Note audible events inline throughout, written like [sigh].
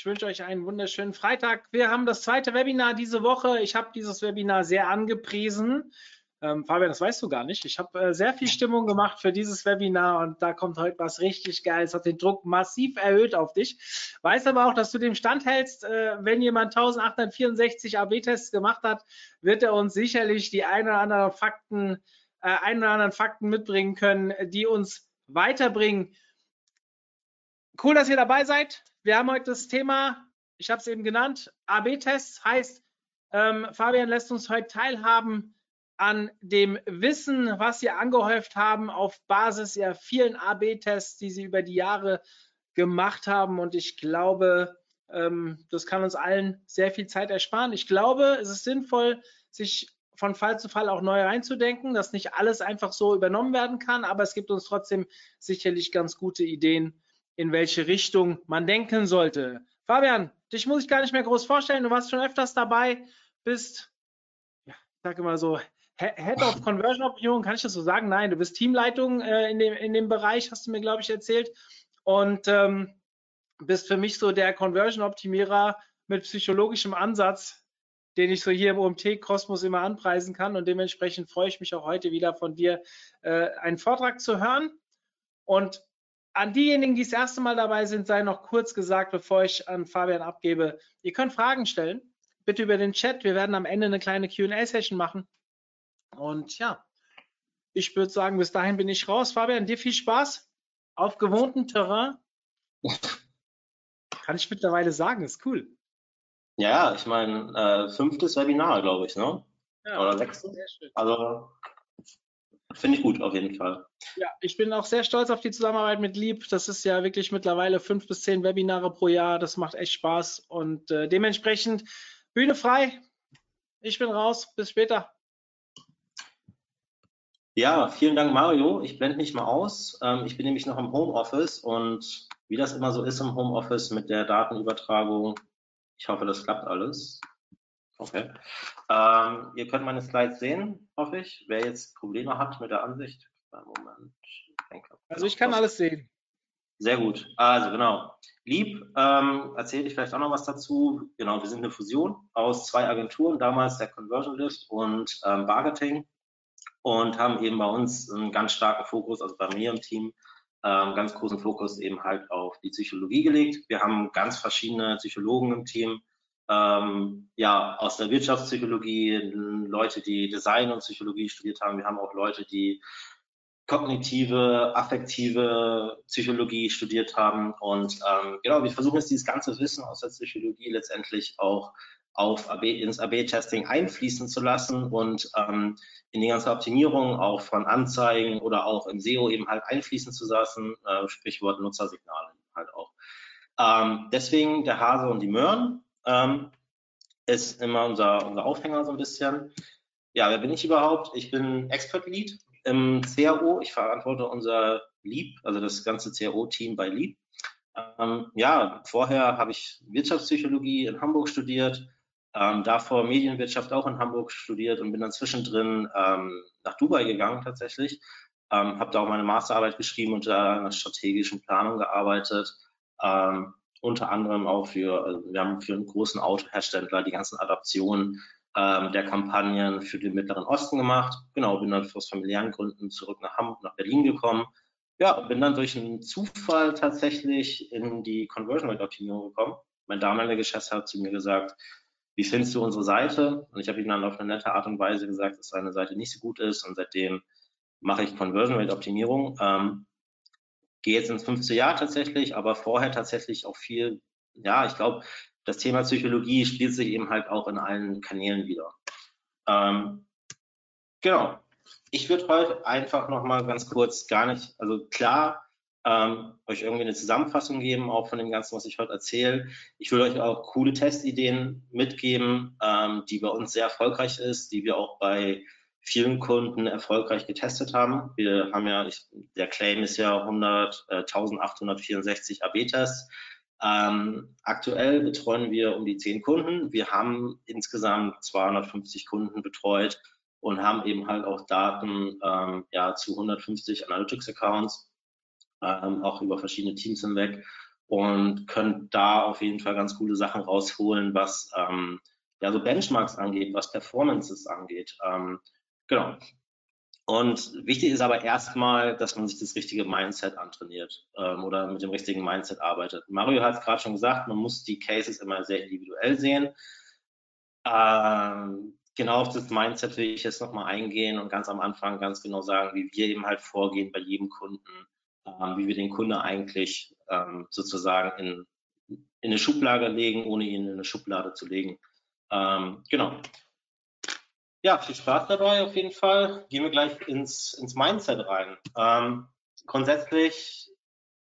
Ich wünsche euch einen wunderschönen Freitag. Wir haben das zweite Webinar diese Woche. Ich habe dieses Webinar sehr angepriesen. Ähm, Fabian, das weißt du gar nicht. Ich habe äh, sehr viel Stimmung gemacht für dieses Webinar und da kommt heute was richtig Geiles. Hat den Druck massiv erhöht auf dich. Weiß aber auch, dass du dem Stand hältst. Äh, wenn jemand 1864 AB-Tests gemacht hat, wird er uns sicherlich die ein oder anderen Fakten, äh, ein oder anderen Fakten mitbringen können, die uns weiterbringen. Cool, dass ihr dabei seid. Wir haben heute das Thema, ich habe es eben genannt, AB-Tests. Heißt, ähm, Fabian lässt uns heute teilhaben an dem Wissen, was Sie angehäuft haben auf Basis der vielen AB-Tests, die Sie über die Jahre gemacht haben. Und ich glaube, ähm, das kann uns allen sehr viel Zeit ersparen. Ich glaube, es ist sinnvoll, sich von Fall zu Fall auch neu reinzudenken, dass nicht alles einfach so übernommen werden kann, aber es gibt uns trotzdem sicherlich ganz gute Ideen, in welche Richtung man denken sollte. Fabian, dich muss ich gar nicht mehr groß vorstellen. Du warst schon öfters dabei, bist, ja, ich sage immer so, Head of [laughs] Conversion Optimierung, kann ich das so sagen? Nein, du bist Teamleitung äh, in, dem, in dem Bereich, hast du mir, glaube ich, erzählt. Und ähm, bist für mich so der Conversion Optimierer mit psychologischem Ansatz, den ich so hier im OMT-Kosmos immer anpreisen kann. Und dementsprechend freue ich mich auch heute wieder von dir, äh, einen Vortrag zu hören. Und an diejenigen, die das erste Mal dabei sind, sei noch kurz gesagt, bevor ich an Fabian abgebe, ihr könnt Fragen stellen. Bitte über den Chat. Wir werden am Ende eine kleine QA-Session machen. Und ja, ich würde sagen, bis dahin bin ich raus. Fabian, dir viel Spaß auf gewohntem Terrain. [laughs] Kann ich mittlerweile sagen, ist cool. Ja, ich meine, äh, fünftes Webinar, glaube ich, ne? Ja, Oder sechstes? Also finde ich gut auf jeden Fall. Ja, ich bin auch sehr stolz auf die Zusammenarbeit mit Lieb. Das ist ja wirklich mittlerweile fünf bis zehn Webinare pro Jahr. Das macht echt Spaß und äh, dementsprechend Bühne frei. Ich bin raus. Bis später. Ja, vielen Dank, Mario. Ich blende mich mal aus. Ähm, ich bin nämlich noch im Homeoffice und wie das immer so ist im Homeoffice mit der Datenübertragung, ich hoffe, das klappt alles. Okay. Ähm, ihr könnt meine Slides sehen, hoffe ich. Wer jetzt Probleme hat mit der Ansicht, Moment. Also ich kann alles sehen. Sehr gut. Also genau. Lieb, ähm, erzähle ich vielleicht auch noch was dazu. Genau, wir sind eine Fusion aus zwei Agenturen, damals der Conversion List und ähm, Bargeting und haben eben bei uns einen ganz starken Fokus, also bei mir im Team, ähm, ganz großen Fokus eben halt auf die Psychologie gelegt. Wir haben ganz verschiedene Psychologen im Team, ähm, ja, aus der Wirtschaftspsychologie, Leute, die Design und Psychologie studiert haben. Wir haben auch Leute, die kognitive, affektive Psychologie studiert haben. Und ähm, genau, wir versuchen jetzt dieses ganze Wissen aus der Psychologie letztendlich auch auf AB, ins AB-Testing einfließen zu lassen und ähm, in die ganze Optimierung auch von Anzeigen oder auch im SEO eben halt einfließen zu lassen, äh, Sprichwort Nutzersignale halt auch. Ähm, deswegen der Hase und die Möhren ähm, ist immer unser, unser Aufhänger so ein bisschen. Ja, wer bin ich überhaupt? Ich bin Expert Lead im CRO. Ich verantworte unser Leap, also das ganze CRO-Team bei Leap. Ähm, ja, vorher habe ich Wirtschaftspsychologie in Hamburg studiert, ähm, davor Medienwirtschaft auch in Hamburg studiert und bin dann zwischendrin ähm, nach Dubai gegangen tatsächlich. Ähm, habe da auch meine Masterarbeit geschrieben und da in der strategischen Planung gearbeitet. Ähm, unter anderem auch für, also wir haben für einen großen Autohersteller die ganzen Adaptionen ähm, der Kampagnen für den Mittleren Osten gemacht. Genau, bin dann aus familiären Gründen zurück nach Hamburg, nach Berlin gekommen. Ja, bin dann durch einen Zufall tatsächlich in die Conversion Rate Optimierung gekommen. Mein damaliger Geschäftsführer hat zu mir gesagt, wie findest du unsere Seite? Und ich habe ihm dann auf eine nette Art und Weise gesagt, dass seine Seite nicht so gut ist und seitdem mache ich Conversion Rate Optimierung. Ähm, gehe jetzt ins fünfte Jahr tatsächlich, aber vorher tatsächlich auch viel, ja, ich glaube, das Thema Psychologie spielt sich eben halt auch in allen Kanälen wieder. Ähm, genau. Ich würde heute einfach nochmal ganz kurz gar nicht, also klar, ähm, euch irgendwie eine Zusammenfassung geben, auch von dem Ganzen, was ich heute erzähle. Ich will euch auch coole Testideen mitgeben, ähm, die bei uns sehr erfolgreich ist, die wir auch bei vielen Kunden erfolgreich getestet haben. Wir haben ja, ich, der Claim ist ja 100, äh, 1864 AB-Tests. Ähm, aktuell betreuen wir um die 10 Kunden. Wir haben insgesamt 250 Kunden betreut und haben eben halt auch Daten ähm, ja, zu 150 Analytics-Accounts, ähm, auch über verschiedene Teams hinweg und können da auf jeden Fall ganz coole Sachen rausholen, was ähm, ja so Benchmarks angeht, was Performances angeht. Genau. Und wichtig ist aber erstmal, dass man sich das richtige Mindset antrainiert ähm, oder mit dem richtigen Mindset arbeitet. Mario hat es gerade schon gesagt, man muss die Cases immer sehr individuell sehen. Ähm, genau auf das Mindset will ich jetzt nochmal eingehen und ganz am Anfang ganz genau sagen, wie wir eben halt vorgehen bei jedem Kunden, ähm, wie wir den Kunde eigentlich ähm, sozusagen in, in eine Schublade legen, ohne ihn in eine Schublade zu legen. Ähm, genau. Ja, viel Spaß dabei auf jeden Fall. Gehen wir gleich ins, ins Mindset rein. Ähm, grundsätzlich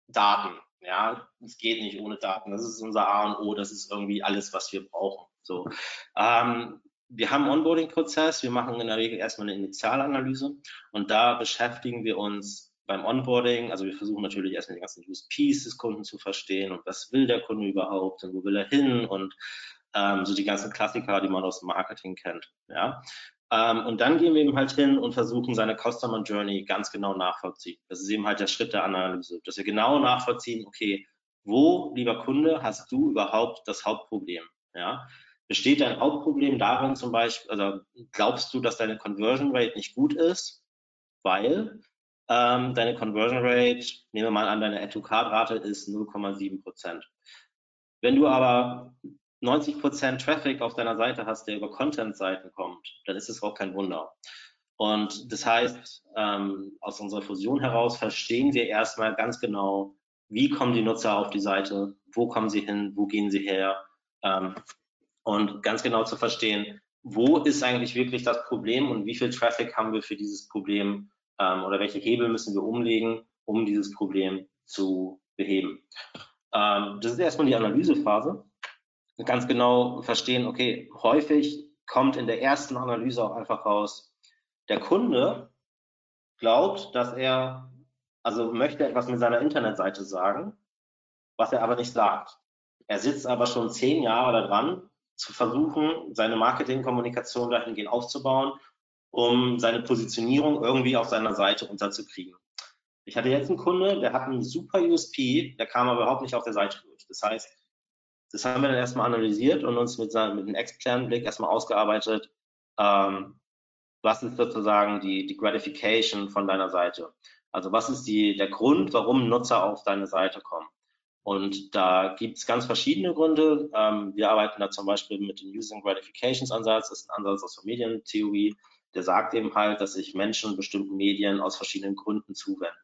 Daten. Ja, es geht nicht ohne Daten. Das ist unser A und O. Das ist irgendwie alles, was wir brauchen. So. Ähm, wir haben einen Onboarding-Prozess. Wir machen in der Regel erstmal eine Initialanalyse und da beschäftigen wir uns beim Onboarding, also wir versuchen natürlich erstmal die ganzen USPs des Kunden zu verstehen und was will der Kunde überhaupt und wo will er hin und ähm, so die ganzen Klassiker, die man aus dem Marketing kennt. Ja? Ähm, und dann gehen wir eben halt hin und versuchen, seine Customer Journey ganz genau nachvollziehen. Das ist eben halt der Schritt der Analyse, dass wir genau nachvollziehen, okay, wo, lieber Kunde, hast du überhaupt das Hauptproblem? Ja? Besteht dein Hauptproblem darin zum Beispiel, also glaubst du, dass deine Conversion Rate nicht gut ist, weil ähm, deine Conversion Rate, nehmen wir mal an, deine Add-to-Card-Rate ist 0,7 Prozent. Wenn du aber 90 Prozent Traffic auf deiner Seite hast, der über Content-Seiten kommt, dann ist es auch kein Wunder. Und das heißt, ähm, aus unserer Fusion heraus verstehen wir erstmal ganz genau, wie kommen die Nutzer auf die Seite, wo kommen sie hin, wo gehen sie her ähm, und ganz genau zu verstehen, wo ist eigentlich wirklich das Problem und wie viel Traffic haben wir für dieses Problem ähm, oder welche Hebel müssen wir umlegen, um dieses Problem zu beheben. Ähm, das ist erstmal die Analysephase ganz genau verstehen, okay, häufig kommt in der ersten Analyse auch einfach raus, der Kunde glaubt, dass er, also möchte etwas mit seiner Internetseite sagen, was er aber nicht sagt. Er sitzt aber schon zehn Jahre daran, zu versuchen, seine Marketingkommunikation dahingehend aufzubauen, um seine Positionierung irgendwie auf seiner Seite unterzukriegen. Ich hatte jetzt einen Kunde, der hat einen super USP, der kam aber überhaupt nicht auf der Seite durch. Das heißt, das haben wir dann erstmal analysiert und uns mit, mit einem externen Blick erstmal ausgearbeitet, ähm, was ist sozusagen die, die Gratification von deiner Seite? Also was ist die, der Grund, warum Nutzer auf deine Seite kommen? Und da gibt es ganz verschiedene Gründe. Ähm, wir arbeiten da zum Beispiel mit dem Using Gratifications Ansatz. Das ist ein Ansatz aus der Medientheorie. Der sagt eben halt, dass sich Menschen bestimmten Medien aus verschiedenen Gründen zuwenden.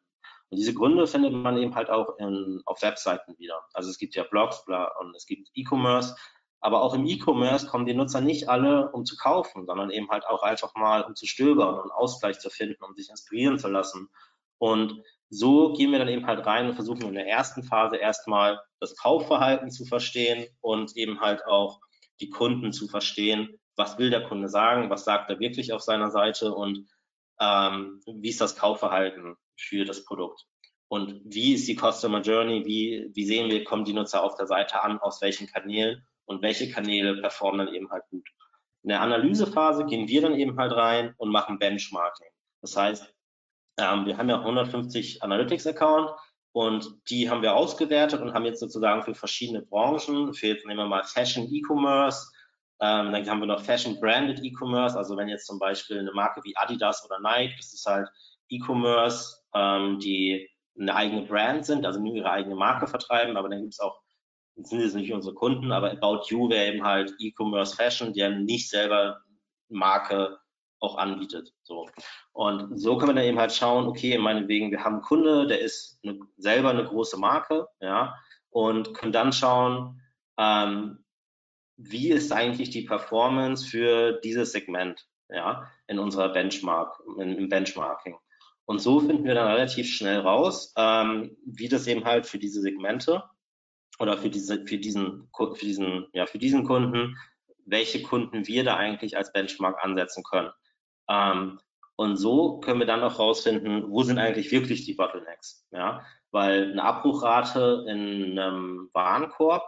Und diese Gründe findet man eben halt auch in, auf Webseiten wieder. Also es gibt ja Blogs bla, und es gibt E-Commerce, aber auch im E-Commerce kommen die Nutzer nicht alle, um zu kaufen, sondern eben halt auch einfach mal, um zu stöbern und Ausgleich zu finden, um sich inspirieren zu lassen. Und so gehen wir dann eben halt rein und versuchen in der ersten Phase erstmal das Kaufverhalten zu verstehen und eben halt auch die Kunden zu verstehen, was will der Kunde sagen, was sagt er wirklich auf seiner Seite? Und ähm, wie ist das Kaufverhalten für das Produkt. Und wie ist die Customer Journey? Wie, wie sehen wir, kommen die Nutzer auf der Seite an, aus welchen Kanälen und welche Kanäle performen dann eben halt gut. In der Analysephase gehen wir dann eben halt rein und machen Benchmarking. Das heißt, ähm, wir haben ja 150 Analytics-Account und die haben wir ausgewertet und haben jetzt sozusagen für verschiedene Branchen, für jetzt nehmen wir mal Fashion E-Commerce, ähm, dann haben wir noch Fashion Branded E-Commerce, also wenn jetzt zum Beispiel eine Marke wie Adidas oder Nike, das ist halt E-Commerce, ähm, die eine eigene Brand sind, also nur ihre eigene Marke vertreiben, aber dann gibt es auch, sind jetzt nicht unsere Kunden, aber About You wäre eben halt E-Commerce Fashion, der nicht selber Marke auch anbietet. So. Und so können wir dann eben halt schauen, okay, meinetwegen, wir haben einen Kunde, der ist eine, selber eine große Marke, ja, und können dann schauen, ähm, wie ist eigentlich die Performance für dieses Segment, ja, in unserer Benchmark, im Benchmarking. Und so finden wir dann relativ schnell raus, ähm, wie das eben halt für diese Segmente oder für diese, für diesen, für diesen, ja, für diesen Kunden, welche Kunden wir da eigentlich als Benchmark ansetzen können. Ähm, und so können wir dann auch rausfinden, wo sind eigentlich wirklich die Bottlenecks. Ja, weil eine Abbruchrate in einem Warenkorb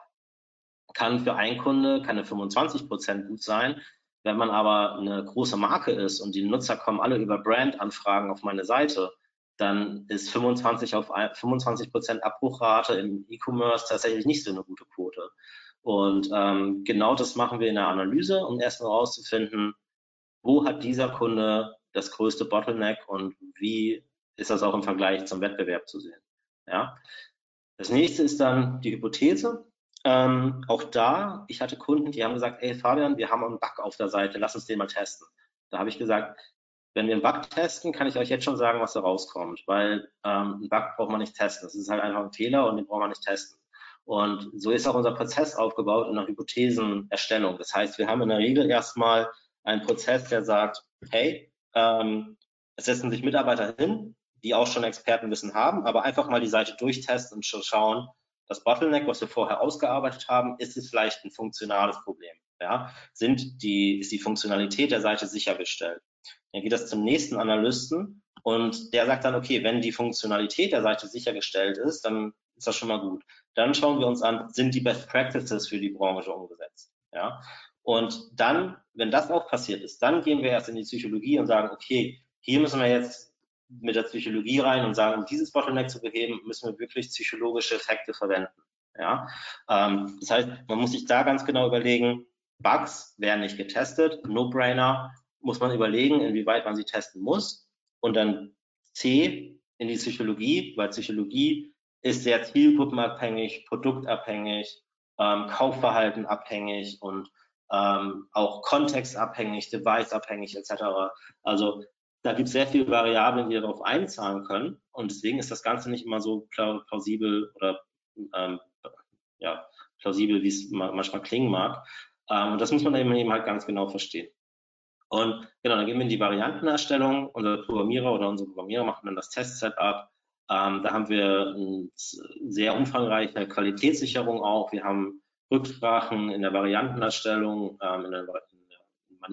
kann für einen Kunde keine 25 Prozent gut sein. Wenn man aber eine große Marke ist und die Nutzer kommen alle über Brand-Anfragen auf meine Seite, dann ist 25 auf 25 Prozent Abbruchrate im E-Commerce tatsächlich nicht so eine gute Quote. Und ähm, genau das machen wir in der Analyse, um erstmal herauszufinden, wo hat dieser Kunde das größte Bottleneck und wie ist das auch im Vergleich zum Wettbewerb zu sehen. Ja. Das nächste ist dann die Hypothese. Ähm, auch da, ich hatte Kunden, die haben gesagt, ey Fabian, wir haben einen Bug auf der Seite, lass uns den mal testen. Da habe ich gesagt, wenn wir einen Bug testen, kann ich euch jetzt schon sagen, was da rauskommt, weil ähm, einen Bug braucht man nicht testen. Das ist halt einfach ein Fehler und den braucht man nicht testen. Und so ist auch unser Prozess aufgebaut in der Hypothesenerstellung. Das heißt, wir haben in der Regel erstmal einen Prozess, der sagt, hey, ähm, es setzen sich Mitarbeiter hin, die auch schon Expertenwissen haben, aber einfach mal die Seite durchtesten und schauen, das Bottleneck, was wir vorher ausgearbeitet haben, ist es vielleicht ein funktionales Problem? Ja? Sind die, ist die Funktionalität der Seite sichergestellt? Dann geht das zum nächsten Analysten und der sagt dann, okay, wenn die Funktionalität der Seite sichergestellt ist, dann ist das schon mal gut. Dann schauen wir uns an, sind die Best Practices für die Branche umgesetzt? Ja? Und dann, wenn das auch passiert ist, dann gehen wir erst in die Psychologie und sagen, okay, hier müssen wir jetzt mit der Psychologie rein und sagen, um dieses Bottleneck zu beheben, müssen wir wirklich psychologische Effekte verwenden. Ja, ähm, das heißt, man muss sich da ganz genau überlegen, Bugs werden nicht getestet, No-Brainer, muss man überlegen, inwieweit man sie testen muss. Und dann C, in die Psychologie, weil Psychologie ist sehr zielgruppenabhängig, produktabhängig, ähm, Kaufverhalten abhängig und ähm, auch kontextabhängig, deviceabhängig etc. Also da gibt es sehr viele Variablen, die darauf einzahlen können. Und deswegen ist das Ganze nicht immer so plausibel oder ähm, ja, plausibel, wie es manchmal klingen mag. Ähm, und das muss man eben halt ganz genau verstehen. Und genau, dann gehen wir in die Variantenerstellung. Unser Programmierer oder unsere Programmierer machen dann das Test-Setup. Ähm, da haben wir eine sehr umfangreiche Qualitätssicherung auch. Wir haben Rücksprachen in der Variantenerstellung, ähm, in der,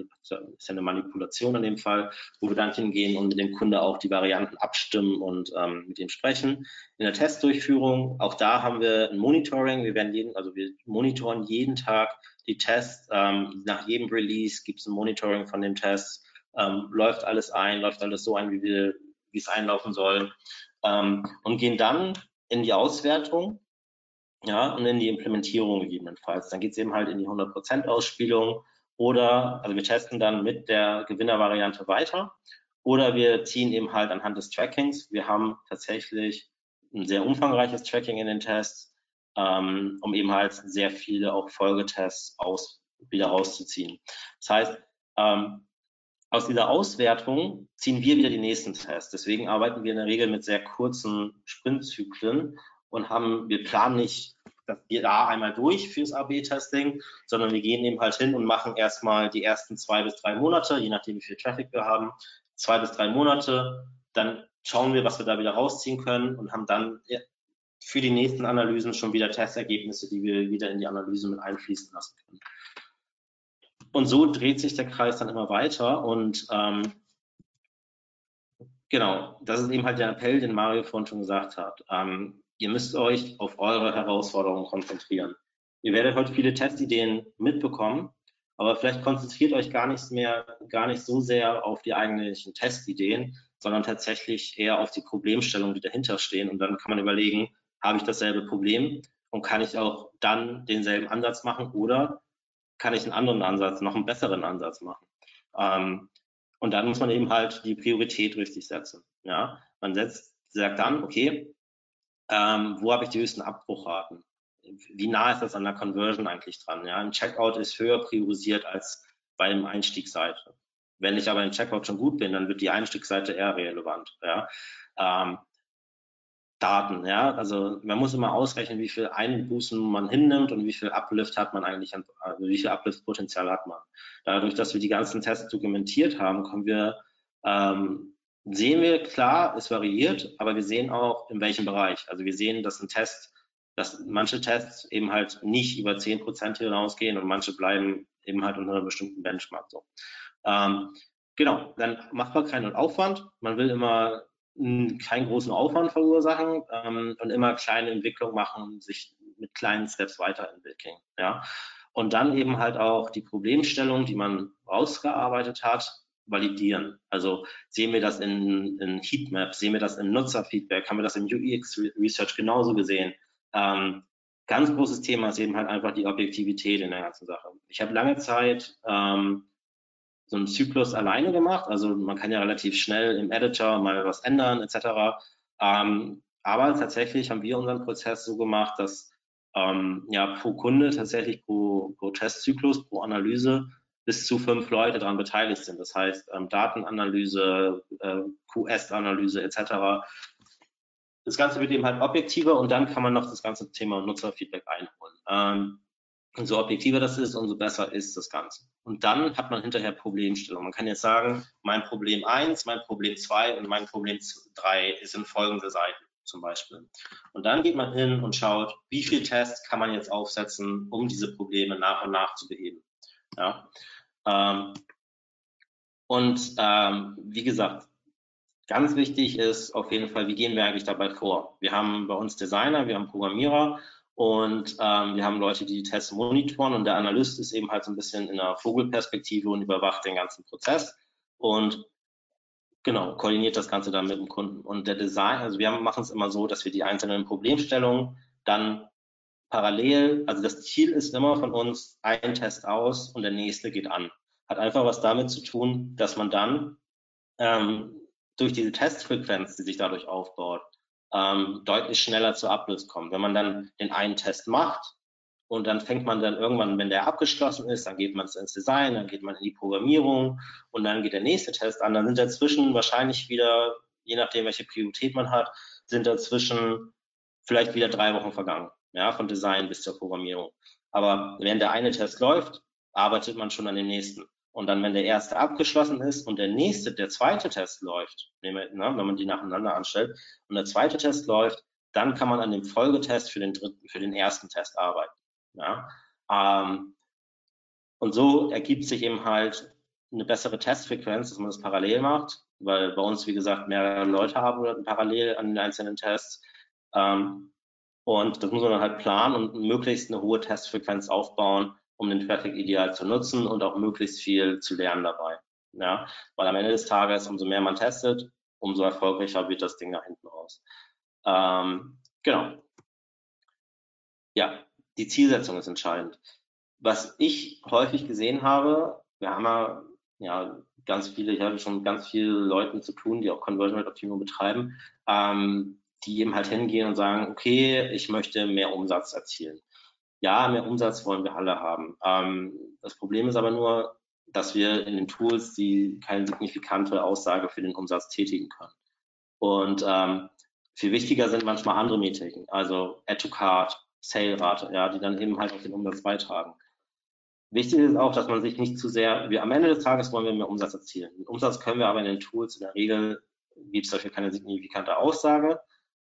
ist ja eine Manipulation in dem Fall, wo wir dann hingehen und mit dem Kunde auch die Varianten abstimmen und ähm, mit ihm sprechen. In der Testdurchführung, auch da haben wir ein Monitoring. Wir werden jeden, also wir monitoren jeden Tag die Tests. Ähm, nach jedem Release gibt es ein Monitoring von dem Test. Ähm, läuft alles ein, läuft alles so ein, wie wir, wie es einlaufen soll. Ähm, und gehen dann in die Auswertung ja, und in die Implementierung gegebenenfalls. Dann geht es eben halt in die 100% Ausspielung oder, also wir testen dann mit der Gewinnervariante weiter oder wir ziehen eben halt anhand des Trackings. Wir haben tatsächlich ein sehr umfangreiches Tracking in den Tests, ähm, um eben halt sehr viele auch Folgetests aus, wieder rauszuziehen. Das heißt, ähm, aus dieser Auswertung ziehen wir wieder die nächsten Tests. Deswegen arbeiten wir in der Regel mit sehr kurzen Sprintzyklen und haben, wir planen nicht das da einmal durch fürs AB-Testing, sondern wir gehen eben halt hin und machen erstmal die ersten zwei bis drei Monate, je nachdem wie viel Traffic wir haben, zwei bis drei Monate, dann schauen wir, was wir da wieder rausziehen können und haben dann für die nächsten Analysen schon wieder Testergebnisse, die wir wieder in die Analyse mit einfließen lassen können. Und so dreht sich der Kreis dann immer weiter und ähm, genau, das ist eben halt der Appell, den Mario vorhin schon gesagt hat. Ähm, Ihr müsst euch auf eure Herausforderungen konzentrieren. Ihr werdet heute viele Testideen mitbekommen, aber vielleicht konzentriert euch gar nicht mehr, gar nicht so sehr auf die eigentlichen Testideen, sondern tatsächlich eher auf die Problemstellungen, die dahinter stehen. Und dann kann man überlegen, habe ich dasselbe Problem und kann ich auch dann denselben Ansatz machen oder kann ich einen anderen Ansatz, noch einen besseren Ansatz machen? Ähm, und dann muss man eben halt die Priorität richtig setzen. Ja, man setzt, sagt dann, okay, ähm, wo habe ich die höchsten Abbruchraten? Wie nah ist das an der Conversion eigentlich dran? Ja, ein Checkout ist höher priorisiert als bei einem Einstiegsseite. Wenn ich aber im Checkout schon gut bin, dann wird die Einstiegsseite eher relevant. Ja. Ähm, Daten, ja, also man muss immer ausrechnen, wie viel Einbußen man hinnimmt und wie viel Uplift hat man eigentlich, also wie viel Uplift-Potenzial hat man. Dadurch, dass wir die ganzen Tests dokumentiert haben, können wir ähm, sehen wir klar, es variiert, aber wir sehen auch in welchem Bereich. Also wir sehen, dass ein Test, dass manche Tests eben halt nicht über 10 Prozent hinausgehen und manche bleiben eben halt unter einer bestimmten Benchmark so. Ähm, genau, dann macht man keinen Aufwand. Man will immer keinen großen Aufwand verursachen ähm, und immer kleine Entwicklungen machen und sich mit kleinen Steps weiterentwickeln. Ja. Und dann eben halt auch die Problemstellung, die man rausgearbeitet hat, validieren. Also sehen wir das in, in Heatmaps, sehen wir das im Nutzerfeedback, haben wir das im UX Research genauso gesehen. Ähm, ganz großes Thema ist eben halt einfach die Objektivität in der ganzen Sache. Ich habe lange Zeit ähm, so einen Zyklus alleine gemacht. Also man kann ja relativ schnell im Editor mal was ändern etc. Ähm, aber tatsächlich haben wir unseren Prozess so gemacht, dass ähm, ja pro Kunde tatsächlich pro, pro Testzyklus, pro Analyse bis zu fünf Leute daran beteiligt sind. Das heißt ähm, Datenanalyse, äh, QS-Analyse etc. Das Ganze wird eben halt objektiver und dann kann man noch das ganze Thema Nutzerfeedback einholen. Ähm, und so objektiver das ist, umso besser ist das Ganze. Und dann hat man hinterher Problemstellung. Man kann jetzt sagen, mein Problem eins, mein Problem zwei und mein Problem drei in folgende Seiten zum Beispiel. Und dann geht man hin und schaut, wie viel Tests kann man jetzt aufsetzen, um diese Probleme nach und nach zu beheben. Ja. Ähm, und ähm, wie gesagt, ganz wichtig ist auf jeden Fall, wie gehen wir eigentlich dabei vor? Wir haben bei uns Designer, wir haben Programmierer und ähm, wir haben Leute, die die Tests monitoren und der Analyst ist eben halt so ein bisschen in einer Vogelperspektive und überwacht den ganzen Prozess und genau, koordiniert das Ganze dann mit dem Kunden. Und der Design, also wir machen es immer so, dass wir die einzelnen Problemstellungen dann parallel, also das Ziel ist immer von uns ein Test aus und der nächste geht an. Hat einfach was damit zu tun, dass man dann ähm, durch diese Testfrequenz, die sich dadurch aufbaut, ähm, deutlich schneller zur Ablöse kommen. Wenn man dann den einen Test macht und dann fängt man dann irgendwann, wenn der abgeschlossen ist, dann geht man ins Design, dann geht man in die Programmierung und dann geht der nächste Test an. Dann sind dazwischen wahrscheinlich wieder, je nachdem, welche Priorität man hat, sind dazwischen vielleicht wieder drei Wochen vergangen, ja, von Design bis zur Programmierung. Aber während der eine Test läuft, arbeitet man schon an dem nächsten. Und dann, wenn der erste abgeschlossen ist und der nächste, der zweite Test läuft, ne, wenn man die nacheinander anstellt, und der zweite Test läuft, dann kann man an dem Folgetest für den dritten, für den ersten Test arbeiten. Ja? Ähm, und so ergibt sich eben halt eine bessere Testfrequenz, dass man das parallel macht, weil bei uns, wie gesagt, mehrere Leute haben parallel an den einzelnen Tests. Ähm, und das muss man dann halt planen und möglichst eine hohe Testfrequenz aufbauen, um den Traffic ideal zu nutzen und auch möglichst viel zu lernen dabei. Ja, weil am Ende des Tages, umso mehr man testet, umso erfolgreicher wird das Ding nach hinten raus. Ähm, genau. Ja, die Zielsetzung ist entscheidend. Was ich häufig gesehen habe, wir haben ja, ja ganz viele, ich habe schon ganz viele Leuten zu tun, die auch Conversion Rate Optimierung betreiben, ähm, die eben halt hingehen und sagen, okay, ich möchte mehr Umsatz erzielen ja, mehr Umsatz wollen wir alle haben. Ähm, das Problem ist aber nur, dass wir in den Tools die keine signifikante Aussage für den Umsatz tätigen können. Und ähm, viel wichtiger sind manchmal andere Metriken, also Add to Card, Sale-Rate, ja, die dann eben halt auf den Umsatz beitragen. Wichtig ist auch, dass man sich nicht zu sehr, wir am Ende des Tages wollen wir mehr Umsatz erzielen. Den Umsatz können wir aber in den Tools in der Regel gibt es dafür keine signifikante Aussage.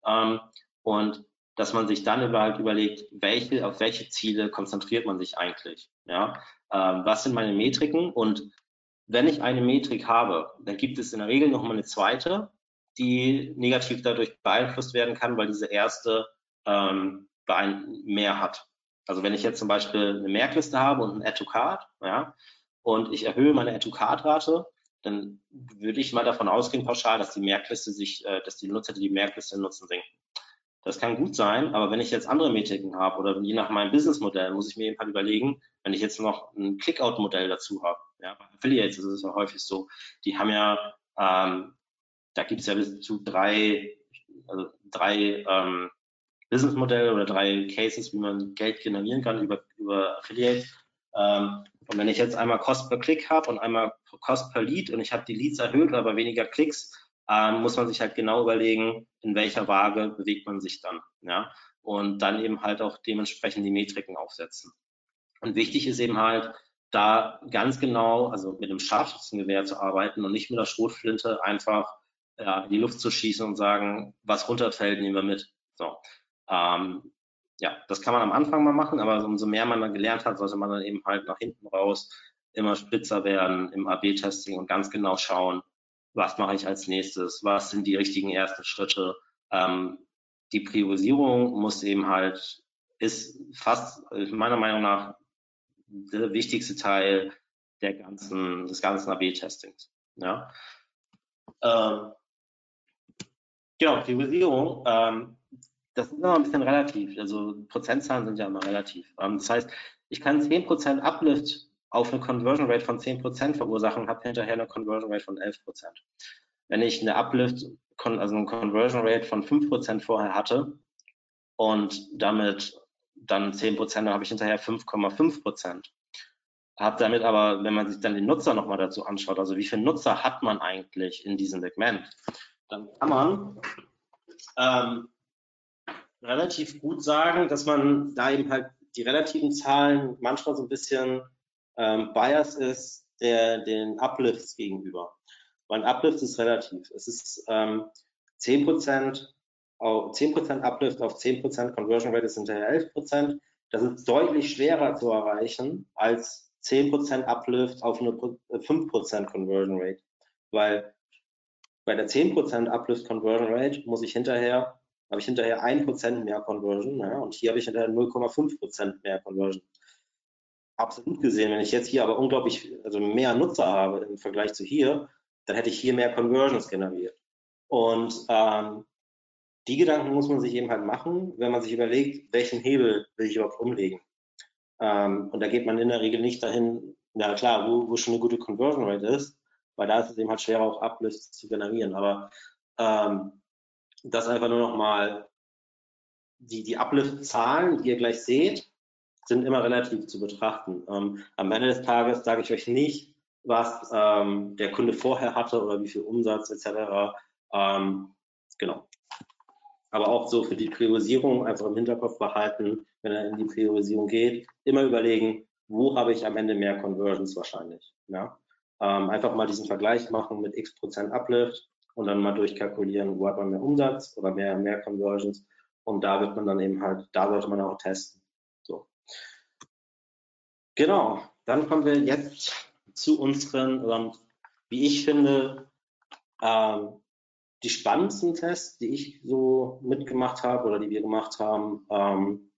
Ähm, und dass man sich dann überhaupt überlegt, welche, auf welche Ziele konzentriert man sich eigentlich. Ja? Ähm, was sind meine Metriken? Und wenn ich eine Metrik habe, dann gibt es in der Regel noch mal eine zweite, die negativ dadurch beeinflusst werden kann, weil diese erste ähm, mehr hat. Also wenn ich jetzt zum Beispiel eine Merkliste habe und ein Add-to-Card, ja, und ich erhöhe meine Add-to-Card-Rate, dann würde ich mal davon ausgehen, pauschal, dass die Merkliste sich, äh, dass die Nutzer, die die Merkliste nutzen, sinken. Das kann gut sein, aber wenn ich jetzt andere Metriken habe oder je nach meinem Businessmodell, muss ich mir eben halt überlegen, wenn ich jetzt noch ein Clickout-Modell dazu habe. Ja, Affiliates ist es ja häufig so, die haben ja, ähm, da gibt es ja bis zu drei, also drei ähm, Businessmodelle oder drei Cases, wie man Geld generieren kann über, über Affiliates. Ähm, und wenn ich jetzt einmal Cost per Klick habe und einmal Cost per Lead und ich habe die Leads erhöht, aber weniger Klicks, ähm, muss man sich halt genau überlegen, in welcher Waage bewegt man sich dann. Ja? Und dann eben halt auch dementsprechend die Metriken aufsetzen. Und wichtig ist eben halt, da ganz genau, also mit dem Scharfschützengewehr zu arbeiten und nicht mit der Schrotflinte einfach ja, in die Luft zu schießen und sagen, was runterfällt, nehmen wir mit. So. Ähm, ja, das kann man am Anfang mal machen, aber umso mehr man dann gelernt hat, sollte man dann eben halt nach hinten raus immer spitzer werden im AB-Testing und ganz genau schauen, was mache ich als nächstes, was sind die richtigen ersten Schritte. Ähm, die Priorisierung muss eben halt, ist fast meiner Meinung nach der wichtigste Teil der ganzen, des ganzen AB-Testings. Ja. Ähm, genau, Priorisierung, ähm, das ist immer ein bisschen relativ. Also Prozentzahlen sind ja immer relativ. Ähm, das heißt, ich kann 10% Uplift auf eine Conversion Rate von 10% verursachen und habe hinterher eine Conversion Rate von 11%. Wenn ich eine Uplift, also eine Conversion Rate von 5% vorher hatte und damit dann 10%, dann habe ich hinterher 5,5%. Habe damit aber, wenn man sich dann den Nutzer nochmal dazu anschaut, also wie viele Nutzer hat man eigentlich in diesem Segment, dann kann man ähm, relativ gut sagen, dass man da eben halt die relativen Zahlen manchmal so ein bisschen ähm, Bias ist der den Uplifts gegenüber. Weil ein Uplift ist relativ. Es ist ähm, 10%, 10% Uplift auf 10% Conversion Rate ist hinterher 11%. Das ist deutlich schwerer zu erreichen als 10% Uplift auf eine 5% Conversion Rate. Weil bei der 10% Uplift Conversion Rate muss ich hinterher, habe ich hinterher 1% mehr Conversion, ja, und hier habe ich hinterher 0,5% mehr Conversion. Absolut gesehen, wenn ich jetzt hier aber unglaublich, also mehr Nutzer habe im Vergleich zu hier, dann hätte ich hier mehr Conversions generiert. Und ähm, die Gedanken muss man sich eben halt machen, wenn man sich überlegt, welchen Hebel will ich überhaupt umlegen. Ähm, und da geht man in der Regel nicht dahin, na klar, wo, wo schon eine gute Conversion Rate ist, weil da ist es eben halt schwerer, auch Uplifts zu generieren. Aber ähm, das einfach nur nochmal, die, die Uplift-Zahlen, die ihr gleich seht, sind immer relativ zu betrachten. Ähm, am Ende des Tages sage ich euch nicht, was ähm, der Kunde vorher hatte oder wie viel Umsatz etc. Ähm, genau. Aber auch so für die Priorisierung einfach im Hinterkopf behalten, wenn er in die Priorisierung geht, immer überlegen, wo habe ich am Ende mehr Conversions wahrscheinlich. Ja? Ähm, einfach mal diesen Vergleich machen mit x Prozent Uplift und dann mal durchkalkulieren, wo hat man mehr Umsatz oder mehr, mehr Conversions. Und da wird man dann eben halt, da sollte man auch testen. So. Genau, dann kommen wir jetzt zu unseren, ähm, wie ich finde, ähm, die spannendsten Tests, die ich so mitgemacht habe oder die wir gemacht haben. Ähm,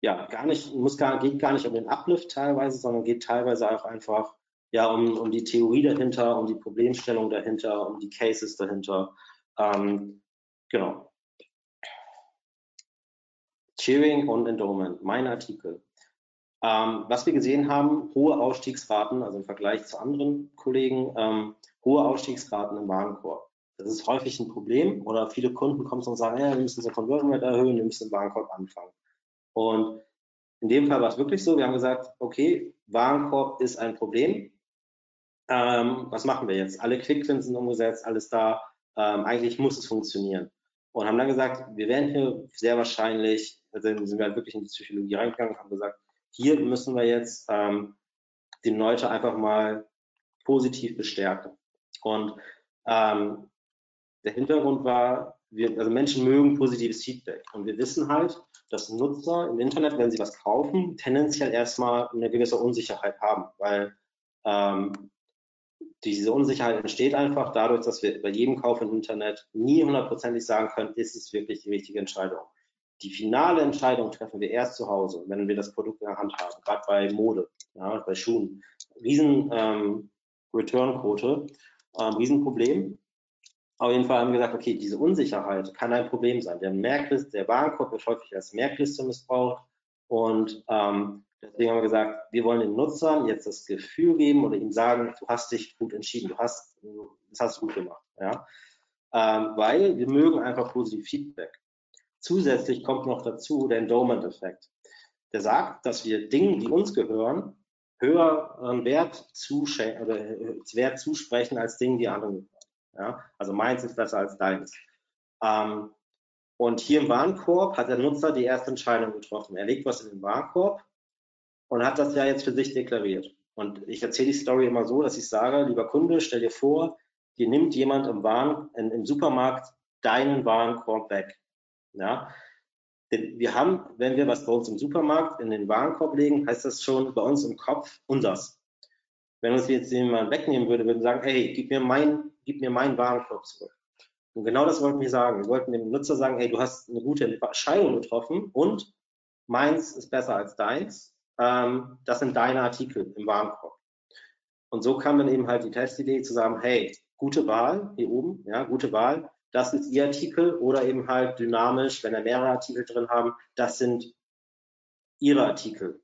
ja, gar nicht, muss gar, geht gar nicht um den Uplift teilweise, sondern geht teilweise auch einfach ja, um, um die Theorie dahinter, um die Problemstellung dahinter, um die Cases dahinter. Ähm, genau. Cheering und Endowment, mein Artikel. Ähm, was wir gesehen haben, hohe Ausstiegsraten, also im Vergleich zu anderen Kollegen, ähm, hohe Ausstiegsraten im Warenkorb. Das ist häufig ein Problem oder viele Kunden kommen und sagen, ja, wir müssen unsere Conversion Rate erhöhen, wir müssen im Warenkorb anfangen. Und in dem Fall war es wirklich so, wir haben gesagt, okay, Warenkorb ist ein Problem, ähm, was machen wir jetzt? Alle Quickwins sind umgesetzt, alles da. Ähm, eigentlich muss es funktionieren. Und haben dann gesagt, wir werden hier sehr wahrscheinlich, also sind wir halt wirklich in die Psychologie reingegangen und haben gesagt, hier müssen wir jetzt ähm, die Leute einfach mal positiv bestärken. Und ähm, der Hintergrund war, wir, also Menschen mögen positives Feedback. Und wir wissen halt, dass Nutzer im Internet, wenn sie was kaufen, tendenziell erstmal eine gewisse Unsicherheit haben, weil ähm, diese Unsicherheit entsteht einfach dadurch, dass wir bei jedem Kauf im Internet nie hundertprozentig sagen können, ist es wirklich die richtige Entscheidung. Die finale Entscheidung treffen wir erst zu Hause, wenn wir das Produkt in der Hand haben, gerade bei Mode, ja, bei Schuhen. Riesen ähm, Return-Quote, ähm, Riesenproblem. Auf jeden Fall haben wir gesagt, okay, diese Unsicherheit kann ein Problem sein. Der Merkliste, der Warenkorb wird häufig als Merkliste missbraucht und ähm, Deswegen haben wir gesagt, wir wollen den Nutzern jetzt das Gefühl geben oder ihnen sagen, du hast dich gut entschieden, du hast, das hast du gut gemacht. Ja? Ähm, weil wir mögen einfach positiv Feedback. Zusätzlich kommt noch dazu der Endowment-Effekt. Der sagt, dass wir Dingen, die uns gehören, höheren Wert, äh, Wert zusprechen als Dingen, die anderen gehören. Ja? Also meins ist besser als deins. Ähm, und hier im Warenkorb hat der Nutzer die erste Entscheidung getroffen. Er legt was in den Warenkorb und hat das ja jetzt für sich deklariert. Und ich erzähle die Story immer so, dass ich sage, lieber Kunde, stell dir vor, dir nimmt jemand im, Waren, in, im Supermarkt deinen Warenkorb weg. Ja? Denn wir haben, wenn wir was bei uns im Supermarkt in den Warenkorb legen, heißt das schon bei uns im Kopf unsers. Wenn uns jetzt jemand wegnehmen würde, würden wir sagen, hey, gib mir mein, gib mir meinen Warenkorb zurück. Und genau das wollten wir sagen. Wir wollten dem Nutzer sagen, hey, du hast eine gute Entscheidung getroffen und meins ist besser als deins. Ähm, das sind deine Artikel im Warenkorb. Und so kam dann eben halt die Testidee zu sagen, hey, gute Wahl, hier oben, ja, gute Wahl, das ist Ihr Artikel oder eben halt dynamisch, wenn wir mehrere Artikel drin haben, das sind Ihre Artikel.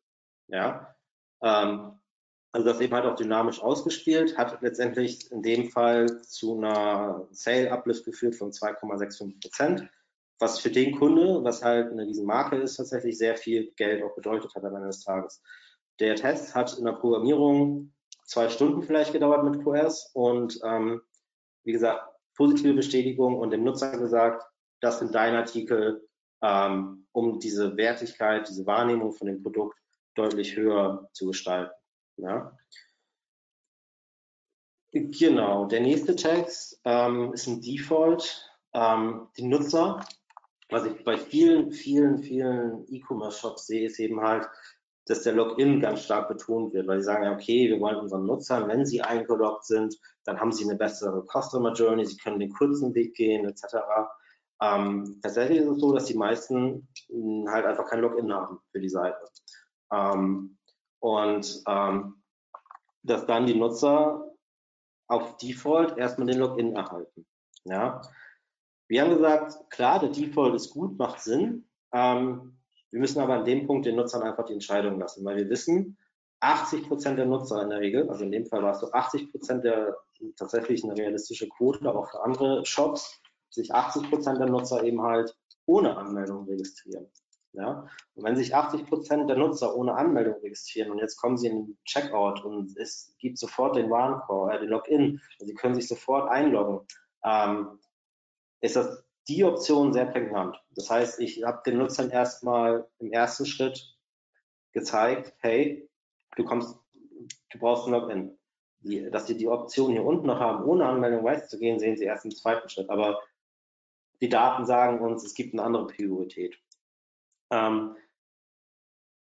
Ja, ähm, also das eben halt auch dynamisch ausgespielt, hat letztendlich in dem Fall zu einer Sale-Uplift geführt von 2,65 Prozent, was für den Kunde, was halt eine Riesenmarke ist, tatsächlich sehr viel Geld auch bedeutet hat am Ende des Tages. Der Test hat in der Programmierung zwei Stunden vielleicht gedauert mit QS und ähm, wie gesagt, positive Bestätigung und dem Nutzer gesagt, das sind deine Artikel, ähm, um diese Wertigkeit, diese Wahrnehmung von dem Produkt deutlich höher zu gestalten. Ja. Genau, der nächste Text ähm, ist ein Default. Ähm, die Nutzer, was ich bei vielen, vielen, vielen E-Commerce-Shops sehe, ist eben halt, dass der Login ganz stark betont wird, weil sie sagen, okay, wir wollen unseren Nutzern, wenn sie eingeloggt sind, dann haben sie eine bessere Customer Journey, sie können den kurzen Weg gehen, etc. Ähm, tatsächlich ist es so, dass die meisten mh, halt einfach kein Login haben für die Seite. Ähm, und ähm, dass dann die Nutzer auf Default erstmal den Login erhalten. Ja. Wir haben gesagt, klar, der Default ist gut, macht Sinn. Ähm, wir müssen aber an dem Punkt den Nutzern einfach die Entscheidung lassen, weil wir wissen, 80 Prozent der Nutzer in der Regel, also in dem Fall war es so 80 Prozent der tatsächlich eine realistische Quote, auch für andere Shops, sich 80 Prozent der Nutzer eben halt ohne Anmeldung registrieren. Ja? Und wenn sich 80 Prozent der Nutzer ohne Anmeldung registrieren und jetzt kommen sie in den Checkout und es gibt sofort den Warenkorb, äh, den Login, und sie können sich sofort einloggen, ähm, ist das die Option sehr prägnant. Das heißt, ich habe den Nutzern erstmal im ersten Schritt gezeigt, hey, du kommst, du brauchst ein Login. Die, dass sie die Option hier unten noch haben, ohne Anmeldung weiterzugehen, sehen sie erst im zweiten Schritt. Aber die Daten sagen uns, es gibt eine andere Priorität. Ähm,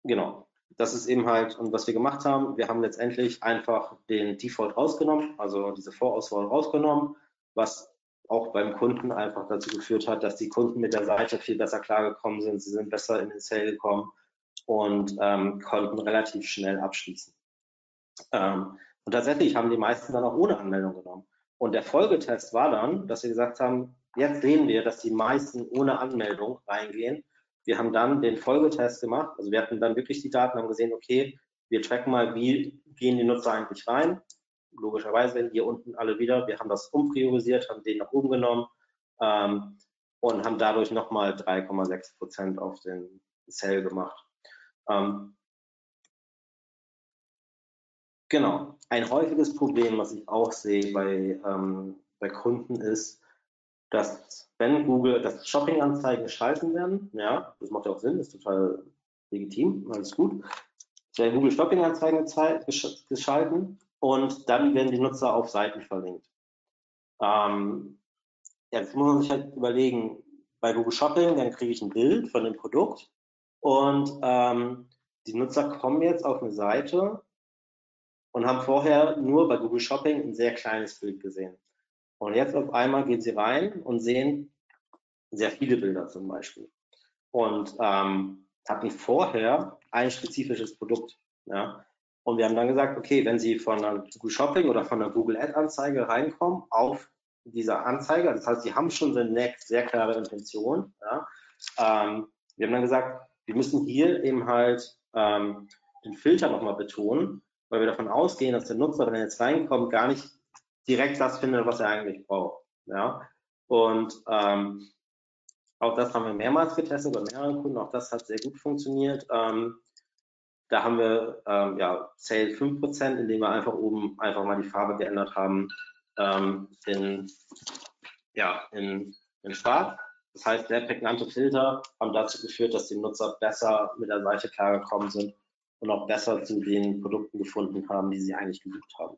genau. Das ist eben halt, und was wir gemacht haben, wir haben letztendlich einfach den Default rausgenommen, also diese Vorauswahl rausgenommen, was auch beim Kunden einfach dazu geführt hat, dass die Kunden mit der Seite viel besser klargekommen sind. Sie sind besser in den Sale gekommen und ähm, konnten relativ schnell abschließen. Ähm, und tatsächlich haben die meisten dann auch ohne Anmeldung genommen. Und der Folgetest war dann, dass wir gesagt haben, jetzt sehen wir, dass die meisten ohne Anmeldung reingehen. Wir haben dann den Folgetest gemacht. Also wir hatten dann wirklich die Daten, haben gesehen, okay, wir tracken mal, wie gehen die Nutzer eigentlich rein logischerweise hier unten alle wieder. Wir haben das umpriorisiert, haben den nach oben genommen ähm, und haben dadurch nochmal 3,6 Prozent auf den Sale gemacht. Ähm, genau. Ein häufiges Problem, was ich auch sehe bei, ähm, bei Kunden ist, dass wenn Google, dass Shopping-Anzeigen geschalten werden, ja, das macht ja auch Sinn, ist total legitim, alles gut. Wenn Google Shopping-Anzeigen geschalten und dann werden die Nutzer auf Seiten verlinkt. Ähm, jetzt muss man sich halt überlegen, bei Google Shopping, dann kriege ich ein Bild von dem Produkt und ähm, die Nutzer kommen jetzt auf eine Seite und haben vorher nur bei Google Shopping ein sehr kleines Bild gesehen. Und jetzt auf einmal gehen sie rein und sehen sehr viele Bilder zum Beispiel. Und ähm, hatten vorher ein spezifisches Produkt. Ja? Und wir haben dann gesagt, okay, wenn Sie von einer Google Shopping oder von einer Google Ad Anzeige reinkommen auf diese Anzeige, das heißt, Sie haben schon eine sehr klare Intention. Ja, ähm, wir haben dann gesagt, wir müssen hier eben halt ähm, den Filter nochmal betonen, weil wir davon ausgehen, dass der Nutzer, wenn er jetzt reinkommt, gar nicht direkt das findet, was er eigentlich braucht. Ja, und ähm, auch das haben wir mehrmals getestet bei mehreren Kunden, auch das hat sehr gut funktioniert. Ähm, da haben wir ähm, ja, Sale 5%, indem wir einfach oben einfach mal die Farbe geändert haben ähm, in, ja, in, in schwarz. Das heißt, sehr prägnante Filter haben dazu geführt, dass die Nutzer besser mit der Seite klargekommen sind und auch besser zu den Produkten gefunden haben, die sie eigentlich gesucht haben.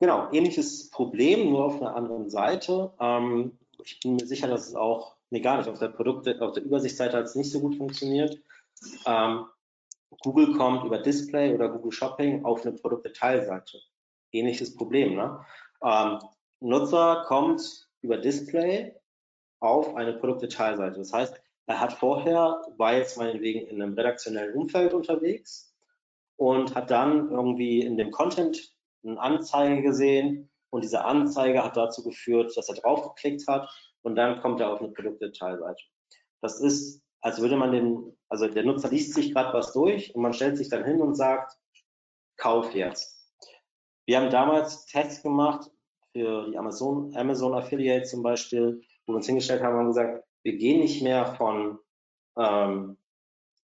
genau, ähnliches Problem, nur auf einer anderen Seite. Ähm, ich bin mir sicher, dass es auch, nee, gar nicht, auf der Produkte, auf der Übersichtsseite hat es nicht so gut funktioniert. Ähm, Google kommt über Display oder Google Shopping auf eine Produktdetailseite. Ähnliches Problem. Ne? Ähm, Nutzer kommt über Display auf eine Produktdetailseite. Das heißt, er hat vorher, war jetzt meinetwegen in einem redaktionellen Umfeld unterwegs und hat dann irgendwie in dem Content eine Anzeige gesehen und diese Anzeige hat dazu geführt, dass er draufgeklickt hat und dann kommt er auf eine Produktdetailseite. Das ist, als würde man den, also der Nutzer liest sich gerade was durch und man stellt sich dann hin und sagt, kauf jetzt. Wir haben damals Tests gemacht für die Amazon, Amazon Affiliate zum Beispiel, wo wir uns hingestellt haben und gesagt, wir gehen nicht mehr von, ähm,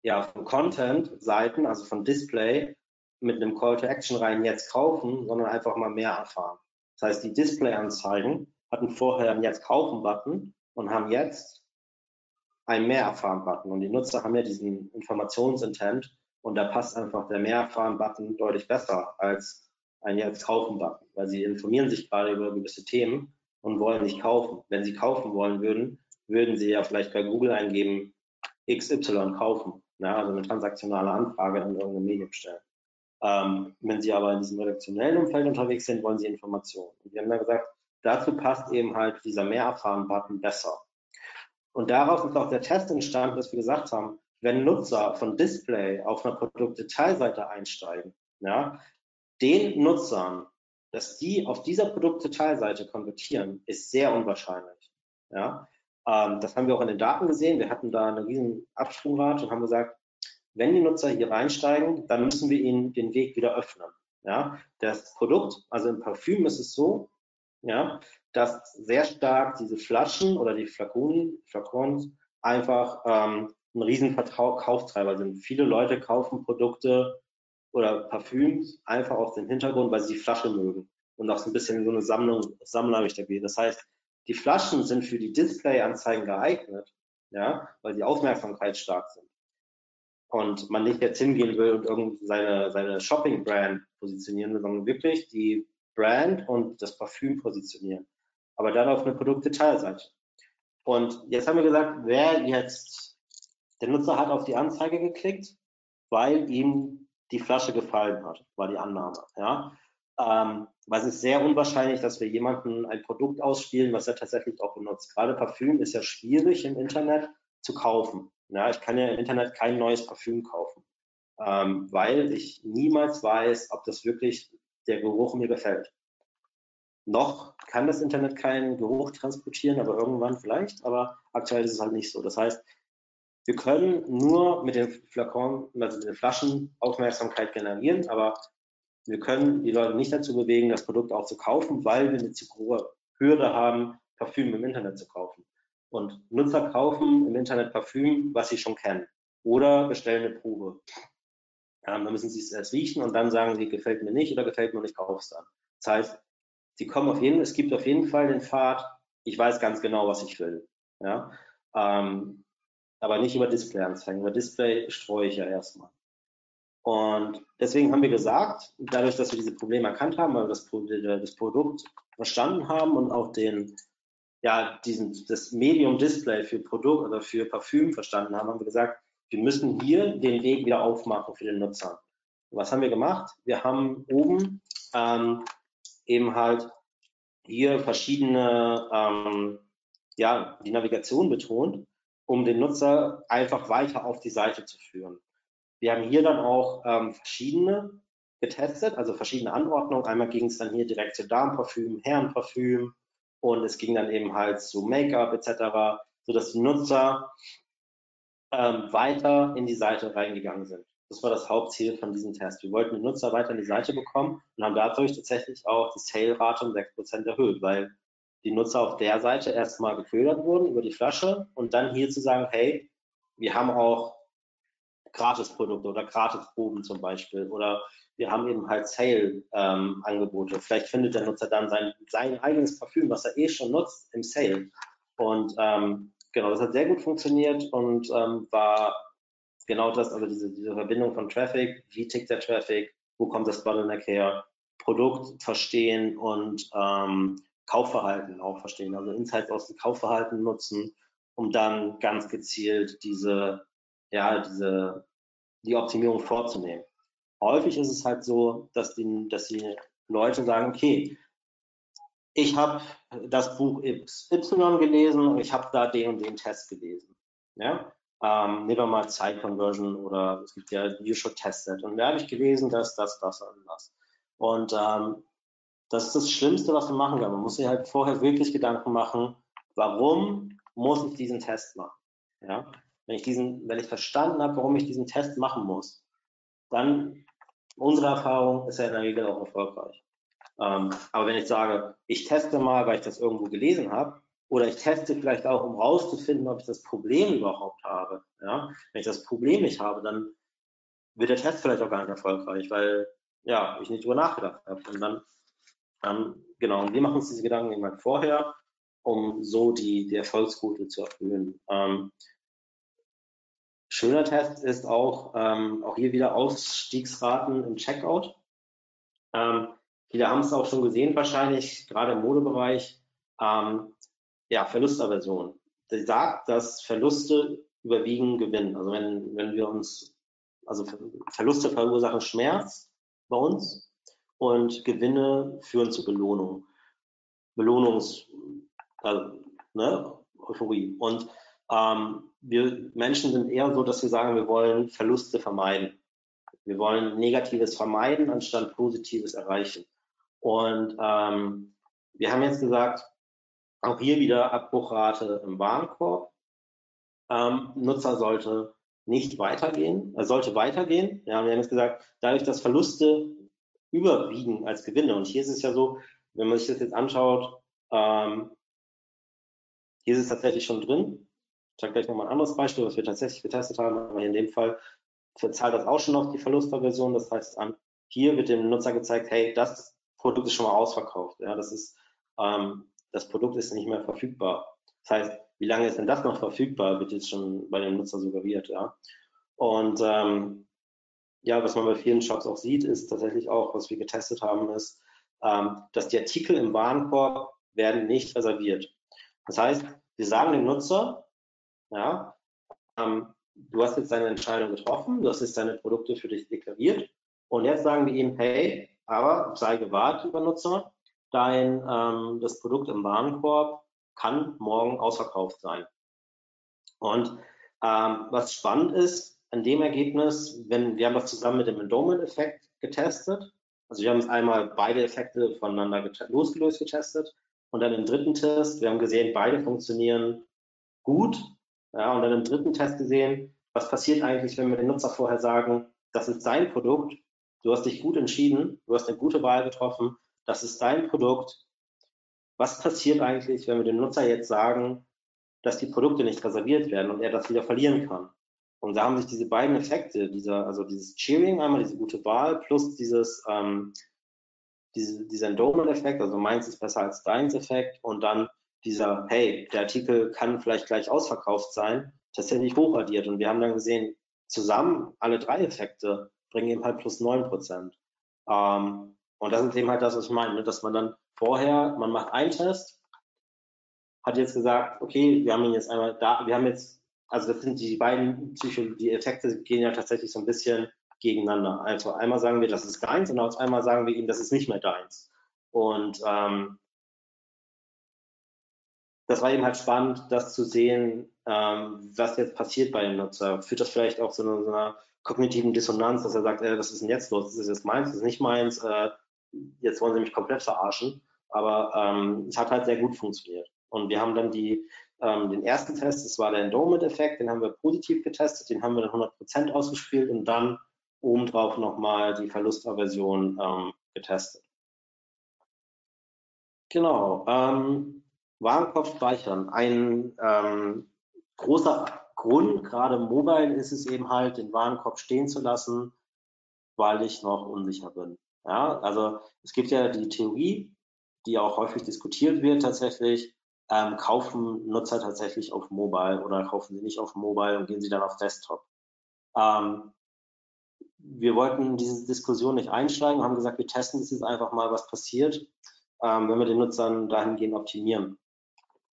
ja, von Content-Seiten, also von Display, mit einem Call to Action rein jetzt kaufen, sondern einfach mal mehr erfahren. Das heißt, die Display-Anzeigen hatten vorher einen Jetzt kaufen-Button und haben jetzt einen Mehr erfahren-Button. Und die Nutzer haben ja diesen Informationsintent und da passt einfach der Mehr erfahren-Button deutlich besser als ein Jetzt kaufen-Button, weil sie informieren sich gerade über gewisse Themen und wollen nicht kaufen. Wenn sie kaufen wollen würden, würden Sie ja vielleicht bei Google eingeben, XY kaufen, ja, also eine transaktionale Anfrage in irgendeinem Medium stellen. Ähm, wenn Sie aber in diesem redaktionellen Umfeld unterwegs sind, wollen Sie Informationen. Und wir haben dann gesagt, dazu passt eben halt dieser Mehrerfahren-Button besser. Und daraus ist auch der Test entstanden, dass wir gesagt haben, wenn Nutzer von Display auf einer Produktdetailseite einsteigen, ja, den Nutzern, dass die auf dieser Produktdetailseite konvertieren, ist sehr unwahrscheinlich. Ja, ähm, das haben wir auch in den Daten gesehen. Wir hatten da eine riesen Absprungrate und haben gesagt, wenn die Nutzer hier reinsteigen, dann müssen wir ihnen den Weg wieder öffnen. Ja, das Produkt, also im Parfüm ist es so, ja, dass sehr stark diese Flaschen oder die Flakonen, Flakons einfach ähm, ein riesen Kauftreiber sind. Viele Leute kaufen Produkte oder Parfüms einfach aus dem Hintergrund, weil sie die Flasche mögen und auch so ein bisschen so eine Sammlung, Sammlerrichter geht. Das heißt, die Flaschen sind für die Displayanzeigen geeignet, ja, weil sie aufmerksamkeitsstark sind. Und man nicht jetzt hingehen will und irgendwie seine, seine Shopping-Brand positionieren will, sondern wirklich die Brand und das Parfüm positionieren. Aber dann auf eine Produktdetailseite. Und jetzt haben wir gesagt, wer jetzt, der Nutzer hat auf die Anzeige geklickt, weil ihm die Flasche gefallen hat, war die Annahme. Ja? Ähm, weil es ist sehr unwahrscheinlich, dass wir jemanden ein Produkt ausspielen, was er tatsächlich auch benutzt. Gerade Parfüm ist ja schwierig im Internet zu kaufen. Ja, ich kann ja im Internet kein neues Parfüm kaufen, ähm, weil ich niemals weiß, ob das wirklich der Geruch mir gefällt. Noch kann das Internet keinen Geruch transportieren, aber irgendwann vielleicht, aber aktuell ist es halt nicht so. Das heißt, wir können nur mit den Flakon, also mit den Flaschen Aufmerksamkeit generieren, aber wir können die Leute nicht dazu bewegen, das Produkt auch zu kaufen, weil wir eine zu hohe Hürde haben, Parfüm im Internet zu kaufen. Und Nutzer kaufen im Internet Parfüm, was sie schon kennen. Oder bestellen eine Probe. Ähm, dann müssen sie es erst riechen und dann sagen sie, gefällt mir nicht oder gefällt mir nicht, kauf es dann. Das heißt, sie kommen auf jeden, es gibt auf jeden Fall den Pfad, ich weiß ganz genau, was ich will. Ja? Ähm, aber nicht über Display anzeigen. Über Display streue ich ja erstmal. Und deswegen haben wir gesagt, dadurch, dass wir diese Probleme erkannt haben, weil wir das, das Produkt verstanden haben und auch den, ja, diesen, das Medium Display für Produkt oder für Parfüm verstanden haben, haben wir gesagt, wir müssen hier den Weg wieder aufmachen für den Nutzer. Was haben wir gemacht? Wir haben oben ähm, eben halt hier verschiedene, ähm, ja, die Navigation betont, um den Nutzer einfach weiter auf die Seite zu führen. Wir haben hier dann auch ähm, verschiedene getestet, also verschiedene Anordnungen. Einmal ging es dann hier direkt zu Darmparfüm, Herrenparfüm und es ging dann eben halt zu Make-up etc., sodass die Nutzer ähm, weiter in die Seite reingegangen sind. Das war das Hauptziel von diesem Test. Wir wollten die Nutzer weiter in die Seite bekommen und haben dadurch tatsächlich auch die Sale-Rate um 6% erhöht, weil die Nutzer auf der Seite erstmal geködert wurden über die Flasche und dann hier zu sagen, hey, wir haben auch Gratisprodukte oder Gratisproben zum Beispiel oder wir haben eben halt Sale-Angebote. Ähm, Vielleicht findet der Nutzer dann sein, sein eigenes Parfüm, was er eh schon nutzt, im Sale. Und ähm, genau, das hat sehr gut funktioniert und ähm, war genau das, also diese, diese Verbindung von Traffic, wie tickt der Traffic, wo kommt das Bottleneck her Produkt verstehen und ähm, Kaufverhalten auch verstehen, also Insights aus dem Kaufverhalten nutzen, um dann ganz gezielt diese, ja, diese, die Optimierung vorzunehmen. Häufig ist es halt so, dass die, dass die Leute sagen, okay, ich habe das Buch Y gelesen und ich habe da den und den Test gelesen. Ja? Ähm, nehmen wir mal Zeit Conversion oder es gibt ja You Should Test It. Und da habe ich gelesen, dass das, das und das. Und ähm, das ist das Schlimmste, was man machen kann. Man muss sich halt vorher wirklich Gedanken machen, warum muss ich diesen Test machen? Ja? Wenn ich diesen, wenn ich verstanden habe, warum ich diesen Test machen muss, dann unsere Erfahrung ist ja in der Regel auch erfolgreich. Ähm, aber wenn ich sage, ich teste mal, weil ich das irgendwo gelesen habe, oder ich teste vielleicht auch, um rauszufinden, ob ich das Problem überhaupt habe. Ja? Wenn ich das Problem nicht habe, dann wird der Test vielleicht auch gar nicht erfolgreich, weil ja, ich nicht drüber nachgedacht habe. Und dann, ähm, genau, und wir machen uns diese Gedanken immer vorher, um so die, die Erfolgsquote zu erhöhen. Ähm, schöner Test ist auch, ähm, auch hier wieder Ausstiegsraten im Checkout. Ähm, viele haben es auch schon gesehen wahrscheinlich, gerade im Modebereich. Ähm, ja, Verlustaversion. Sie sagt, dass Verluste überwiegen Gewinn. Also wenn, wenn wir uns, also Verluste verursachen Schmerz bei uns und Gewinne führen zu Belohnung. Belohnungs, also, ne, Euphorie. Und ähm, wir Menschen sind eher so, dass wir sagen, wir wollen Verluste vermeiden. Wir wollen Negatives vermeiden, anstatt Positives erreichen. Und ähm, wir haben jetzt gesagt, auch hier wieder Abbruchrate im Warenkorb. Ähm, Nutzer sollte nicht weitergehen, er sollte weitergehen. Ja, wir haben jetzt gesagt, dadurch, dass Verluste überwiegen als Gewinne. Und hier ist es ja so, wenn man sich das jetzt anschaut, ähm, hier ist es tatsächlich schon drin. Ich zeige gleich nochmal ein anderes Beispiel, was wir tatsächlich getestet haben, aber in dem Fall verzahlt das auch schon auf die Verlusterversion. Das heißt, hier wird dem Nutzer gezeigt, hey, das Produkt ist schon mal ausverkauft. Ja, das ist ähm, das Produkt ist nicht mehr verfügbar. Das heißt, wie lange ist denn das noch verfügbar, wird jetzt schon bei dem Nutzer suggeriert, ja. Und ähm, ja, was man bei vielen Shops auch sieht, ist tatsächlich auch, was wir getestet haben, ist, ähm, dass die Artikel im Warenkorb werden nicht reserviert. Das heißt, wir sagen dem Nutzer, ja, ähm, du hast jetzt deine Entscheidung getroffen, du hast jetzt deine Produkte für dich deklariert und jetzt sagen wir ihm, hey, aber sei gewahrt, lieber Nutzer, dein ähm, das Produkt im Warenkorb kann morgen ausverkauft sein. Und ähm, was spannend ist an dem Ergebnis, wenn wir haben das zusammen mit dem Endowment-Effekt getestet. Also wir haben einmal beide Effekte voneinander get losgelöst getestet und dann im dritten Test, wir haben gesehen, beide funktionieren gut. Ja, und dann im dritten Test gesehen, was passiert eigentlich, wenn wir den Nutzer vorher sagen, das ist dein Produkt, du hast dich gut entschieden, du hast eine gute Wahl getroffen, das ist dein Produkt. Was passiert eigentlich, wenn wir dem Nutzer jetzt sagen, dass die Produkte nicht reserviert werden und er das wieder verlieren kann? Und da haben sich diese beiden Effekte, dieser, also dieses Cheering, einmal diese gute Wahl, plus dieses, ähm, diese, dieser Endowment-Effekt, also meins ist besser als deins Effekt und dann dieser, hey, der Artikel kann vielleicht gleich ausverkauft sein, tatsächlich hochaddiert. Und wir haben dann gesehen, zusammen alle drei Effekte bringen eben halt plus neun Prozent. Ähm, und das ist eben halt das, was ich meine, ne? dass man dann vorher, man macht einen Test, hat jetzt gesagt, okay, wir haben ihn jetzt einmal da, wir haben jetzt, also das sind die beiden Psycho die Effekte gehen ja tatsächlich so ein bisschen gegeneinander. Also einmal sagen wir, das ist deins und auf einmal sagen wir ihm, das ist nicht mehr deins. Und ähm, das war eben halt spannend, das zu sehen, ähm, was jetzt passiert bei dem Nutzer. Führt das vielleicht auch zu einer, so einer kognitiven Dissonanz, dass er sagt, äh, was ist denn jetzt los? Das ist jetzt meins, das ist nicht meins. Äh, jetzt wollen sie mich komplett verarschen. Aber ähm, es hat halt sehr gut funktioniert. Und wir haben dann die, ähm, den ersten Test, das war der Endowment-Effekt, den haben wir positiv getestet, den haben wir dann 100% ausgespielt und dann obendrauf nochmal die Verlustaversion ähm, getestet. Genau. Ähm, Warenkorb speichern. Ein ähm, großer Grund, gerade mobile, ist es eben halt, den Warenkorb stehen zu lassen, weil ich noch unsicher bin. Ja, also es gibt ja die Theorie, die auch häufig diskutiert wird tatsächlich, ähm, kaufen Nutzer tatsächlich auf Mobile oder kaufen sie nicht auf Mobile und gehen sie dann auf Desktop. Ähm, wir wollten in diese Diskussion nicht einsteigen, haben gesagt, wir testen das jetzt einfach mal, was passiert, ähm, wenn wir den Nutzern dahingehend optimieren.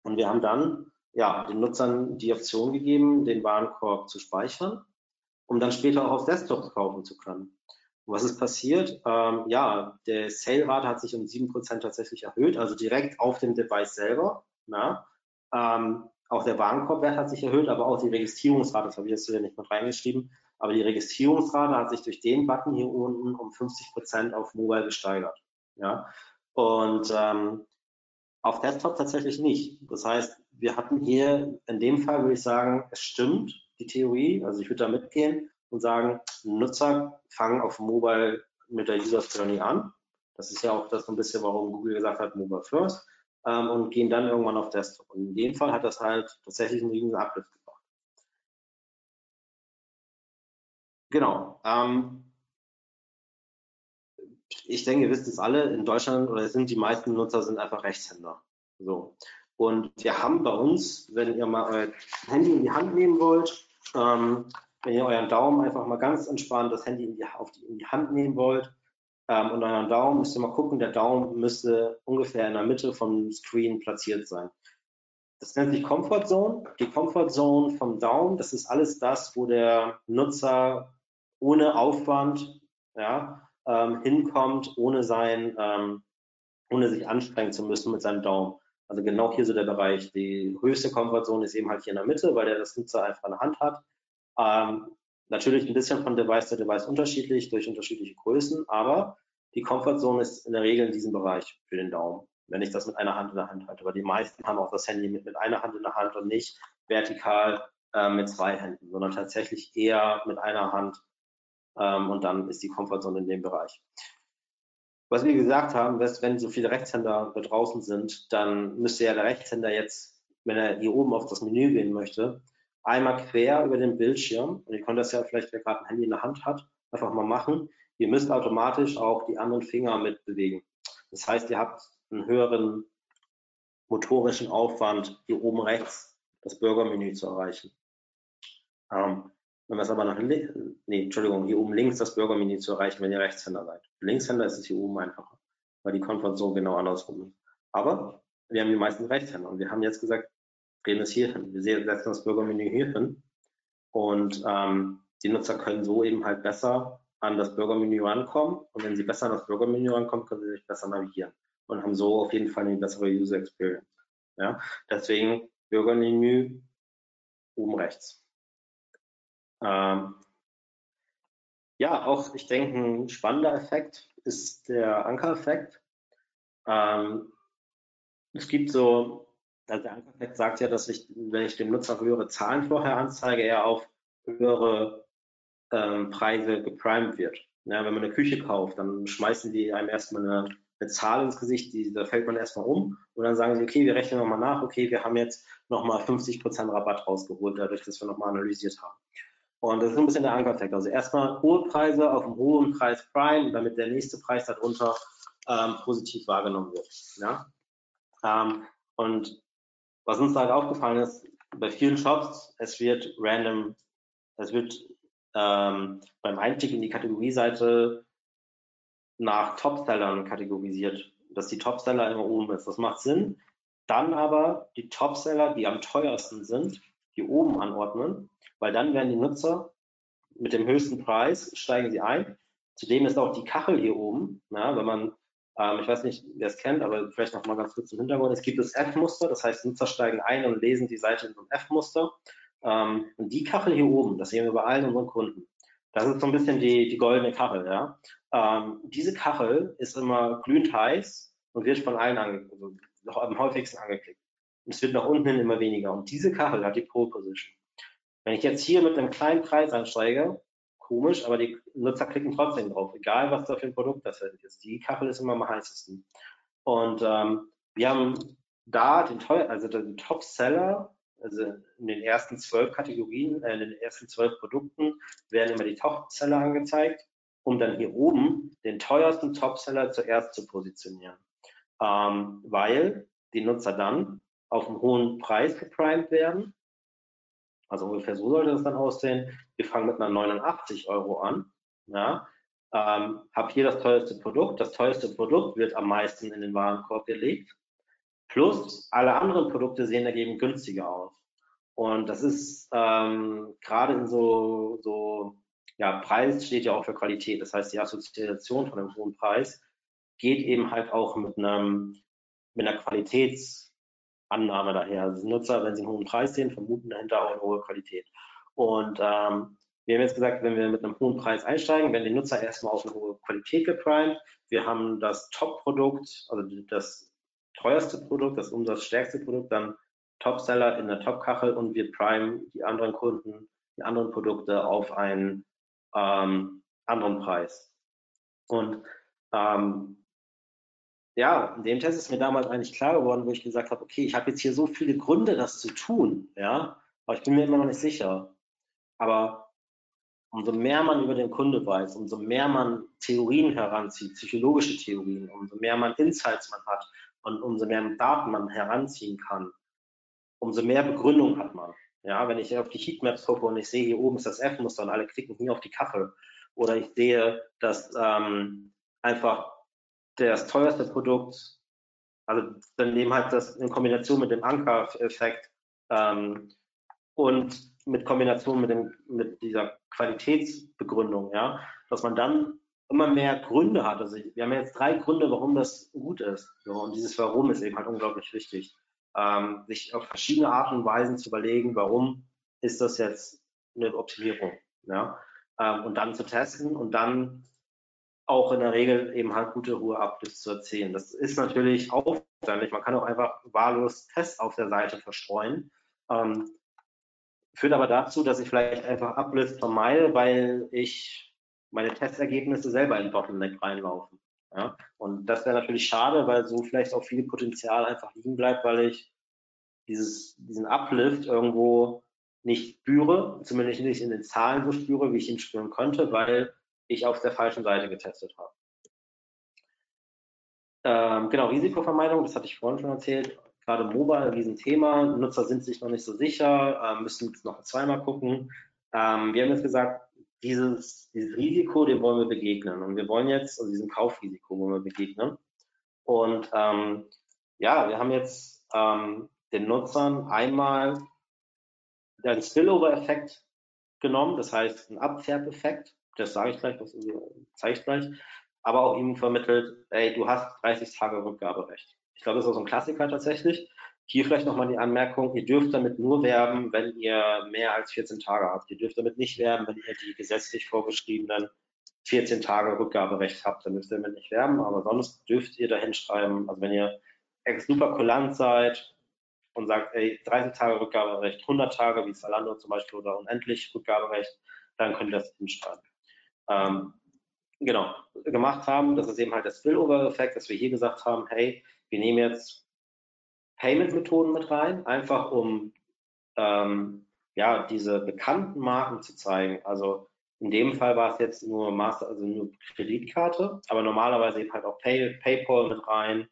Und wir haben dann ja, den Nutzern die Option gegeben, den Warenkorb zu speichern, um dann später auch auf Desktop kaufen zu können. Und was ist passiert? Ähm, ja, der Sale-Rate hat sich um 7% tatsächlich erhöht, also direkt auf dem Device selber. Ja. Ähm, auch der Warenkorbwert hat sich erhöht, aber auch die Registrierungsrate, das habe ich jetzt hier nicht mit reingeschrieben, aber die Registrierungsrate hat sich durch den Button hier unten um 50 Prozent auf Mobile gesteigert. Ja? Und ähm, auf Desktop tatsächlich nicht. Das heißt, wir hatten hier in dem Fall, würde ich sagen, es stimmt, die Theorie. Also ich würde da mitgehen und sagen, Nutzer fangen auf Mobile mit der User Journey an. Das ist ja auch das so ein bisschen, warum Google gesagt hat, Mobile First ähm, und gehen dann irgendwann auf Desktop. Und in dem Fall hat das halt tatsächlich einen riesen Uplift gebracht. Genau. Ähm, ich denke, ihr wisst es alle, in Deutschland oder sind die meisten Nutzer sind einfach Rechtshänder. So. Und wir haben bei uns, wenn ihr mal euer Handy in die Hand nehmen wollt, ähm, wenn ihr euren Daumen einfach mal ganz entspannt das Handy in die, auf die, in die Hand nehmen wollt ähm, und euren Daumen, müsst ihr mal gucken, der Daumen müsste ungefähr in der Mitte vom Screen platziert sein. Das nennt sich Comfort Zone. Die Comfort Zone vom Daumen, das ist alles das, wo der Nutzer ohne Aufwand ja, ähm, hinkommt, ohne sein, ähm, ohne sich anstrengen zu müssen mit seinem Daumen. Also genau hier so der Bereich. Die höchste Comfort Zone ist eben halt hier in der Mitte, weil der das Nutzer einfach in der Hand hat. Ähm, natürlich ein bisschen von Device zu Device unterschiedlich durch unterschiedliche Größen, aber die Comfortzone ist in der Regel in diesem Bereich für den Daumen, wenn ich das mit einer Hand in der Hand halte. Aber die meisten haben auch das Handy mit, mit einer Hand in der Hand und nicht vertikal äh, mit zwei Händen, sondern tatsächlich eher mit einer Hand ähm, und dann ist die Comfortzone in dem Bereich. Was wir gesagt haben, ist, wenn so viele Rechtshänder da draußen sind, dann müsste ja der Rechtshänder jetzt, wenn er hier oben auf das Menü gehen möchte, einmal quer über den Bildschirm, und ihr könnt das ja vielleicht, wer gerade ein Handy in der Hand hat, einfach mal machen. Ihr müsst automatisch auch die anderen Finger mitbewegen. Das heißt, ihr habt einen höheren motorischen Aufwand, hier oben rechts das Bürgermenü zu erreichen. Ähm, wenn wir es aber nach links, nee, Entschuldigung, hier oben links das Bürgermenü zu erreichen, wenn ihr Rechtshänder seid. Für Linkshänder ist es hier oben einfacher, weil die Konfrontation genau andersrum ist. Aber wir haben die meisten Rechtshänder und wir haben jetzt gesagt, drehen es hier hin. Wir setzen das Bürgermenü hier hin und ähm, die Nutzer können so eben halt besser an das Bürgermenü rankommen und wenn sie besser an das Bürgermenü rankommen, können sie sich besser navigieren und haben so auf jeden Fall eine bessere User Experience. Ja? Deswegen Bürgermenü oben rechts. Ähm, ja, auch ich denke, ein spannender Effekt ist der Anker-Effekt. Ähm, es gibt so, also der Anker-Effekt sagt ja, dass ich, wenn ich dem Nutzer höhere Zahlen vorher anzeige, er auf höhere ähm, Preise geprimed wird. Ja, wenn man eine Küche kauft, dann schmeißen die einem erstmal eine, eine Zahl ins Gesicht, die, da fällt man erstmal um und dann sagen sie, okay, wir rechnen nochmal nach, okay, wir haben jetzt nochmal 50% Rabatt rausgeholt, dadurch, dass wir nochmal analysiert haben. Und das ist ein bisschen der Ankereffekt. Also erstmal hohe Preise auf einem hohen Preis Prime, damit der nächste Preis darunter ähm, positiv wahrgenommen wird. Ja? Ähm, und was uns da halt aufgefallen ist, bei vielen Shops, es wird random, es wird ähm, beim Einstieg in die Kategorieseite nach Topsellern kategorisiert, dass die Topseller immer oben ist. Das macht Sinn. Dann aber die Topseller, die am teuersten sind, hier oben anordnen, weil dann werden die Nutzer mit dem höchsten Preis, steigen sie ein. Zudem ist auch die Kachel hier oben, ja, wenn man, ähm, ich weiß nicht, wer es kennt, aber vielleicht noch mal ganz kurz im Hintergrund, es gibt das F-Muster, das heißt, Nutzer steigen ein und lesen die Seite in so einem F-Muster. Ähm, und die Kachel hier oben, das sehen wir bei allen unseren Kunden, das ist so ein bisschen die, die goldene Kachel. Ja. Ähm, diese Kachel ist immer glühend heiß und wird von allen ange also am häufigsten angeklickt. Und es wird nach unten hin immer weniger. Und diese Kachel hat die Pole Position. Wenn ich jetzt hier mit einem kleinen Preis einsteige, komisch, aber die Nutzer klicken trotzdem drauf, egal was da für ein Produkt das ist. Die Kachel ist immer am heißesten. Und ähm, wir haben da den, also den Top-Seller, also in den ersten zwölf Kategorien, äh, in den ersten zwölf Produkten werden immer die Top-Seller angezeigt, um dann hier oben den teuersten Top-Seller zuerst zu positionieren. Ähm, weil die Nutzer dann auf einen hohen Preis geprimed werden also ungefähr so sollte das dann aussehen. Wir fangen mit einer 89 Euro an. ja, ähm, habe hier das teuerste Produkt. Das teuerste Produkt wird am meisten in den Warenkorb gelegt. Plus alle anderen Produkte sehen dagegen günstiger aus. Und das ist ähm, gerade in so, so, ja, Preis steht ja auch für Qualität. Das heißt, die Assoziation von einem hohen Preis geht eben halt auch mit einem, mit einer Qualitätsannahme daher. Also Nutzer, wenn sie einen hohen Preis sehen, vermuten dahinter auch eine hohe Qualität. Und ähm, wir haben jetzt gesagt, wenn wir mit einem hohen Preis einsteigen, werden die Nutzer erstmal auf eine hohe Qualität geprimed. Wir haben das Top-Produkt, also das teuerste Produkt, das umsatzstärkste Produkt, dann Topseller in der Top-Kachel und wir primen die anderen Kunden, die anderen Produkte auf einen ähm, anderen Preis. Und ähm, ja, in dem Test ist mir damals eigentlich klar geworden, wo ich gesagt habe, okay, ich habe jetzt hier so viele Gründe, das zu tun, ja, aber ich bin mir immer noch nicht sicher. Aber umso mehr man über den Kunde weiß, umso mehr man Theorien heranzieht, psychologische Theorien, umso mehr man Insights man hat und umso mehr Daten man heranziehen kann, umso mehr Begründung hat man. Ja, wenn ich auf die Heatmaps gucke und ich sehe, hier oben ist das F-Muster und alle klicken hier auf die Kachel. Oder ich sehe, dass ähm, einfach das teuerste Produkt, also dann eben halt das in Kombination mit dem Anker-Effekt ähm, und mit Kombination mit, dem, mit dieser Qualitätsbegründung, ja, dass man dann immer mehr Gründe hat. Also wir haben jetzt drei Gründe, warum das gut ist. So, und dieses Warum ist eben halt unglaublich wichtig. Ähm, sich auf verschiedene Arten und Weisen zu überlegen, warum ist das jetzt eine Optimierung. Ja? Ähm, und dann zu testen und dann auch in der Regel eben halt gute hohe Uplifts zu erzielen. Das ist natürlich aufwendig. Man kann auch einfach wahllos Tests auf der Seite verstreuen. Ähm, Führt aber dazu, dass ich vielleicht einfach Uplift vermeide, weil ich meine Testergebnisse selber in Bottleneck reinlaufen. Ja? Und das wäre natürlich schade, weil so vielleicht auch viel Potenzial einfach liegen bleibt, weil ich dieses, diesen Uplift irgendwo nicht spüre, zumindest nicht in den Zahlen so spüre, wie ich ihn spüren könnte, weil ich auf der falschen Seite getestet habe. Ähm, genau, Risikovermeidung, das hatte ich vorhin schon erzählt gerade Mobile ein Riesenthema. Nutzer sind sich noch nicht so sicher, äh, müssen jetzt noch zweimal gucken. Ähm, wir haben jetzt gesagt, dieses, dieses Risiko, dem wollen wir begegnen. Und wir wollen jetzt, also diesem Kaufrisiko wollen wir begegnen. Und ähm, ja, wir haben jetzt ähm, den Nutzern einmal den Spillover-Effekt genommen, das heißt ein Abfärbeffekt, das sage ich gleich, das zeige ich gleich, aber auch ihm vermittelt, ey, du hast 30 Tage Rückgaberecht. Ich glaube, das ist auch so ein Klassiker tatsächlich. Hier vielleicht nochmal die Anmerkung, ihr dürft damit nur werben, wenn ihr mehr als 14 Tage habt. Ihr dürft damit nicht werben, wenn ihr die gesetzlich vorgeschriebenen 14 Tage Rückgaberecht habt. Dann dürft ihr damit nicht werben, aber sonst dürft ihr da hinschreiben, also wenn ihr super kulant seid und sagt, ey, 30 Tage Rückgaberecht, 100 Tage, wie Zalando zum Beispiel, oder unendlich Rückgaberecht, dann könnt ihr das hinschreiben. Ähm, genau, gemacht haben, das ist eben halt das Spillover-Effekt, dass wir hier gesagt haben, hey, wir nehmen jetzt Payment-Methoden mit rein, einfach um ähm, ja, diese bekannten Marken zu zeigen. Also in dem Fall war es jetzt nur Master, also nur Kreditkarte, aber normalerweise eben halt auch Pay, PayPal mit rein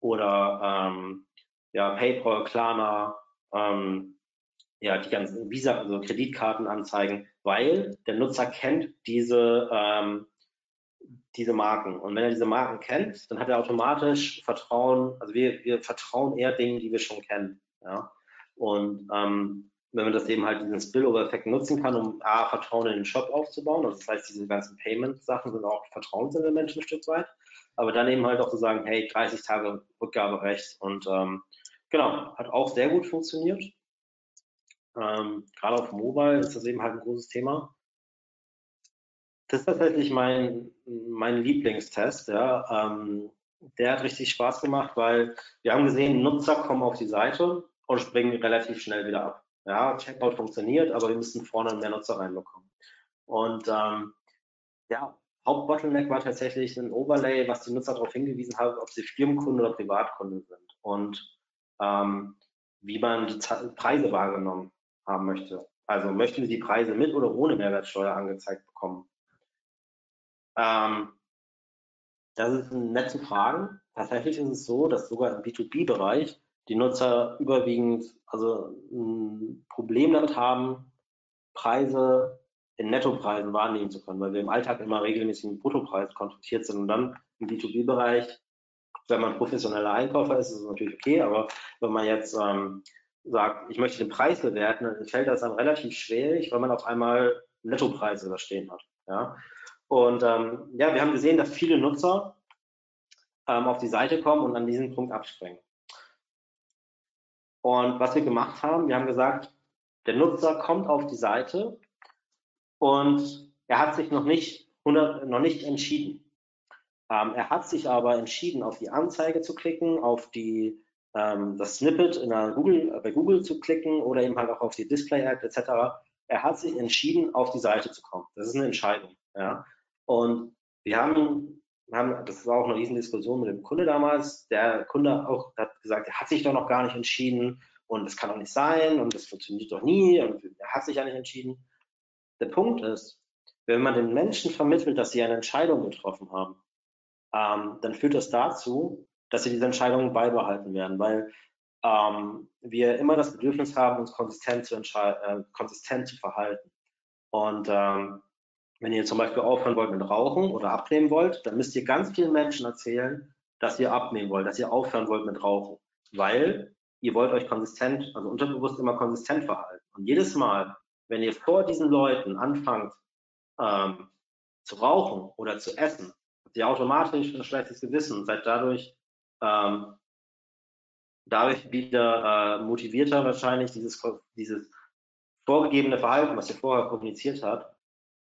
oder ähm, ja, PayPal, Klarna, ähm, ja, die ganzen Visa, also Kreditkarten anzeigen, weil der Nutzer kennt diese ähm, diese Marken. Und wenn er diese Marken kennt, dann hat er automatisch Vertrauen, also wir, wir vertrauen eher Dingen, die wir schon kennen. Ja? Und ähm, wenn man das eben halt diesen Spillover-Effekt nutzen kann, um A, Vertrauen in den Shop aufzubauen, also das heißt, diese ganzen Payment-Sachen sind auch Vertrauenselemente ein Stück weit, aber dann eben halt auch zu sagen, hey, 30 Tage Rückgaberecht und ähm, genau, hat auch sehr gut funktioniert. Ähm, gerade auf Mobile ist das eben halt ein großes Thema. Das ist tatsächlich mein, mein Lieblingstest. Ja. Ähm, der hat richtig Spaß gemacht, weil wir haben gesehen, Nutzer kommen auf die Seite und springen relativ schnell wieder ab. Ja, Checkout funktioniert, aber wir müssen vorne mehr Nutzer reinbekommen. Und ähm, ja, Hauptbottleneck war tatsächlich ein Overlay, was die Nutzer darauf hingewiesen haben, ob sie Firmenkunde oder Privatkunde sind und ähm, wie man die Preise wahrgenommen haben möchte. Also möchten Sie die Preise mit oder ohne Mehrwertsteuer angezeigt bekommen? Ähm, das ist nett zu fragen. Tatsächlich ist es so, dass sogar im B2B-Bereich die Nutzer überwiegend also ein Problem damit haben, Preise in Nettopreisen wahrnehmen zu können, weil wir im Alltag immer regelmäßig mit Bruttopreis konfrontiert sind und dann im B2B-Bereich, wenn man professioneller Einkäufer ist, ist es natürlich okay, aber wenn man jetzt ähm, sagt, ich möchte den Preis bewerten, dann fällt das dann relativ schwierig, weil man auf einmal Nettopreise da stehen hat. Ja? Und ähm, ja, wir haben gesehen, dass viele Nutzer ähm, auf die Seite kommen und an diesem Punkt abspringen. Und was wir gemacht haben, wir haben gesagt, der Nutzer kommt auf die Seite und er hat sich noch nicht, 100, noch nicht entschieden. Ähm, er hat sich aber entschieden, auf die Anzeige zu klicken, auf die, ähm, das Snippet in der Google, äh, bei Google zu klicken oder eben halt auch auf die Display-Ad etc. Er hat sich entschieden, auf die Seite zu kommen. Das ist eine Entscheidung. Ja? Und wir haben, haben, das war auch eine Riesendiskussion mit dem Kunde damals. Der Kunde auch hat gesagt, er hat sich doch noch gar nicht entschieden und das kann doch nicht sein und das funktioniert doch nie und er hat sich ja nicht entschieden. Der Punkt ist, wenn man den Menschen vermittelt, dass sie eine Entscheidung getroffen haben, ähm, dann führt das dazu, dass sie diese Entscheidungen beibehalten werden, weil ähm, wir immer das Bedürfnis haben, uns konsistent zu, äh, konsistent zu verhalten. Und ähm, wenn ihr zum Beispiel aufhören wollt mit Rauchen oder abnehmen wollt, dann müsst ihr ganz vielen Menschen erzählen, dass ihr abnehmen wollt, dass ihr aufhören wollt mit Rauchen, weil ihr wollt euch konsistent, also unterbewusst immer konsistent verhalten. Und jedes Mal, wenn ihr vor diesen Leuten anfangt ähm, zu rauchen oder zu essen, habt ihr automatisch ein schlechtes Gewissen und seid dadurch ähm, dadurch wieder äh, motivierter wahrscheinlich dieses, dieses vorgegebene Verhalten, was ihr vorher kommuniziert habt,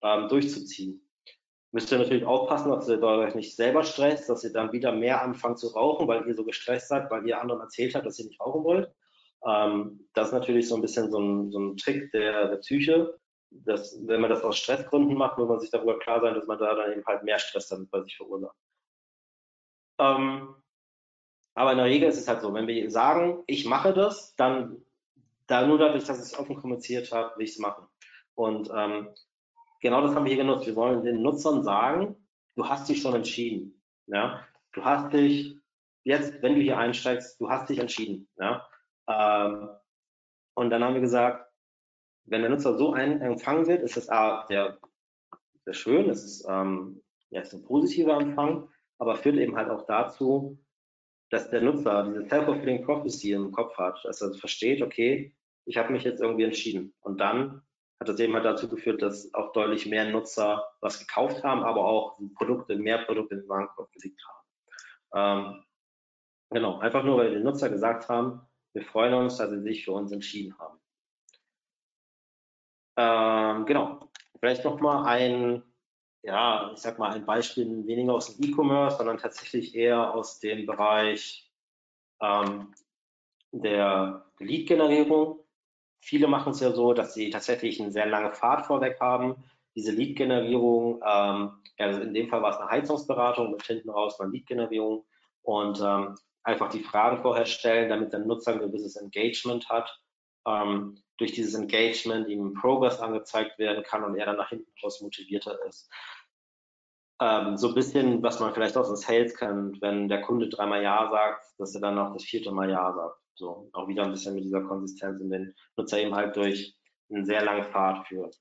ähm, durchzuziehen. Müsst ihr natürlich aufpassen, dass ihr euch nicht selber stresst, dass ihr dann wieder mehr anfangt zu rauchen, weil ihr so gestresst seid, weil ihr anderen erzählt habt, dass ihr nicht rauchen wollt. Ähm, das ist natürlich so ein bisschen so ein, so ein Trick der, der Psyche. Dass, wenn man das aus Stressgründen macht, muss man sich darüber klar sein, dass man da dann eben halt mehr Stress damit bei sich verursacht. Ähm, aber in der Regel ist es halt so, wenn wir sagen, ich mache das, dann da nur dadurch, dass ich es offen kommuniziert habe, will ich es machen. Und ähm, genau das haben wir hier genutzt. Wir wollen den Nutzern sagen, du hast dich schon entschieden. Ja? Du hast dich jetzt, wenn du hier einsteigst, du hast dich entschieden. Ja? Ähm, und dann haben wir gesagt, wenn der Nutzer so ein, empfangen wird, ist das A, sehr, sehr schön, es ist, ähm, ja, ist ein positiver Empfang, aber führt eben halt auch dazu, dass der Nutzer diese self-fulfilling prophecy im Kopf hat, dass er versteht, okay, ich habe mich jetzt irgendwie entschieden. Und dann hat das eben halt dazu geführt, dass auch deutlich mehr Nutzer was gekauft haben, aber auch Produkte, mehr Produkte in den Warenkorb gelegt haben. Ähm, genau, einfach nur, weil die Nutzer gesagt haben, wir freuen uns, dass sie sich für uns entschieden haben. Ähm, genau, vielleicht nochmal ein ja, ich sag mal, ein Beispiel weniger aus dem E-Commerce, sondern tatsächlich eher aus dem Bereich ähm, der Lead-Generierung. Viele machen es ja so, dass sie tatsächlich eine sehr lange Fahrt vorweg haben. Diese Lead-Generierung, ähm, also in dem Fall war es eine Heizungsberatung mit hinten raus eine Lead-Generierung und ähm, einfach die Fragen vorher stellen, damit der Nutzer ein gewisses Engagement hat. Ähm, durch dieses Engagement ihm Progress angezeigt werden kann und er dann nach hinten raus motivierter ist. Ähm, so ein bisschen, was man vielleicht aus dem Sales kennt, wenn der Kunde dreimal Ja sagt, dass er dann auch das vierte Mal Ja sagt. So, auch wieder ein bisschen mit dieser Konsistenz in den Nutzer eben halt durch einen sehr langen Pfad führt.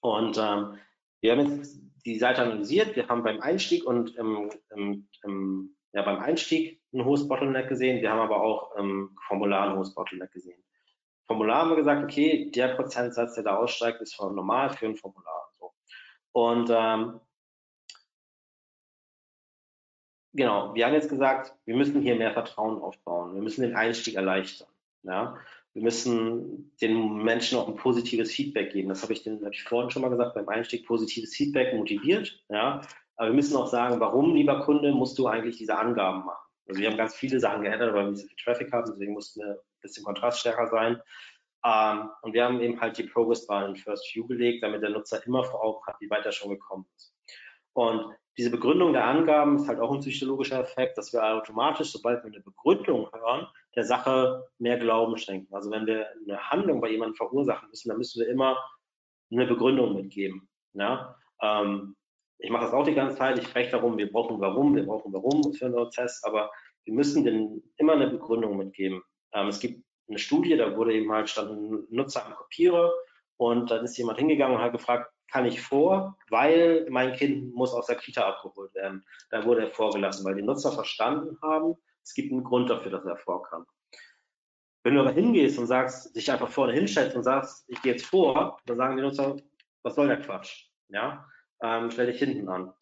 Und ähm, wir haben jetzt die Seite analysiert. Wir haben beim Einstieg und im, im, im, ja, beim Einstieg ein hohes Bottleneck gesehen. Wir haben aber auch im Formular ein hohes Bottleneck gesehen. Formular haben wir gesagt, okay, der Prozentsatz, der da aussteigt, ist normal für ein Formular. So. Und ähm, genau, wir haben jetzt gesagt, wir müssen hier mehr Vertrauen aufbauen. Wir müssen den Einstieg erleichtern. Ja? Wir müssen den Menschen auch ein positives Feedback geben. Das habe ich, den, habe ich vorhin schon mal gesagt, beim Einstieg positives Feedback motiviert. Ja? Aber wir müssen auch sagen, warum, lieber Kunde, musst du eigentlich diese Angaben machen? Also wir haben ganz viele Sachen geändert, weil wir so viel Traffic haben, deswegen mussten wir ein bisschen kontraststärker sein. Ähm, und wir haben eben halt die Progress Bar in First View gelegt, damit der Nutzer immer vor Augen hat, wie weit er schon gekommen ist. Und diese Begründung der Angaben ist halt auch ein psychologischer Effekt, dass wir automatisch, sobald wir eine Begründung hören, der Sache mehr Glauben schenken. Also wenn wir eine Handlung bei jemandem verursachen müssen, dann müssen wir immer eine Begründung mitgeben. Ja? Ähm, ich mache das auch die ganze Zeit. Ich spreche darum, wir brauchen warum, wir brauchen warum für einen Prozess, aber wir müssen den immer eine Begründung mitgeben. Ähm, es gibt eine Studie, da wurde eben halt stand ein Nutzer am Kopierer Und dann ist jemand hingegangen und hat gefragt, kann ich vor, weil mein Kind muss aus der Kita abgeholt werden. Da wurde er vorgelassen, weil die Nutzer verstanden haben, es gibt einen Grund dafür, dass er vor kann. Wenn du aber hingehst und sagst, dich einfach vorne hinstellst und sagst, ich gehe jetzt vor, dann sagen die Nutzer, was soll der Quatsch? Ja, ähm, stell dich hinten an.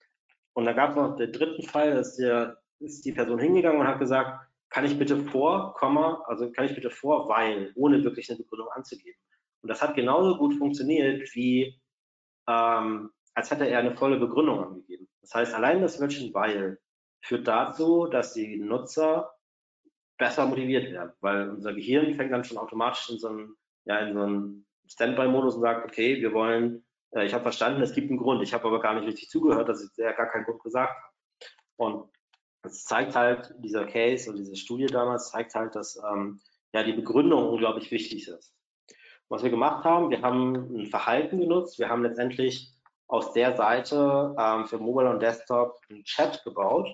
Und da gab es noch den dritten Fall, dass der, ist die Person hingegangen und hat gesagt, kann ich bitte vor, Komma, also kann ich bitte vor, weil, ohne wirklich eine Begründung anzugeben. Und das hat genauso gut funktioniert, wie ähm, als hätte er eine volle Begründung angegeben. Das heißt, allein das Wörtchen weil führt dazu, dass die Nutzer besser motiviert werden, weil unser Gehirn fängt dann schon automatisch in so einen, ja, in so einen Standby-Modus und sagt, okay, wir wollen, äh, ich habe verstanden, es gibt einen Grund, ich habe aber gar nicht richtig zugehört, dass ich ja gar keinen Grund gesagt habe. Und das zeigt halt, dieser Case und diese Studie damals zeigt halt, dass ähm, ja die Begründung unglaublich wichtig ist. Was wir gemacht haben, wir haben ein Verhalten genutzt, wir haben letztendlich aus der Seite ähm, für Mobile und Desktop einen Chat gebaut.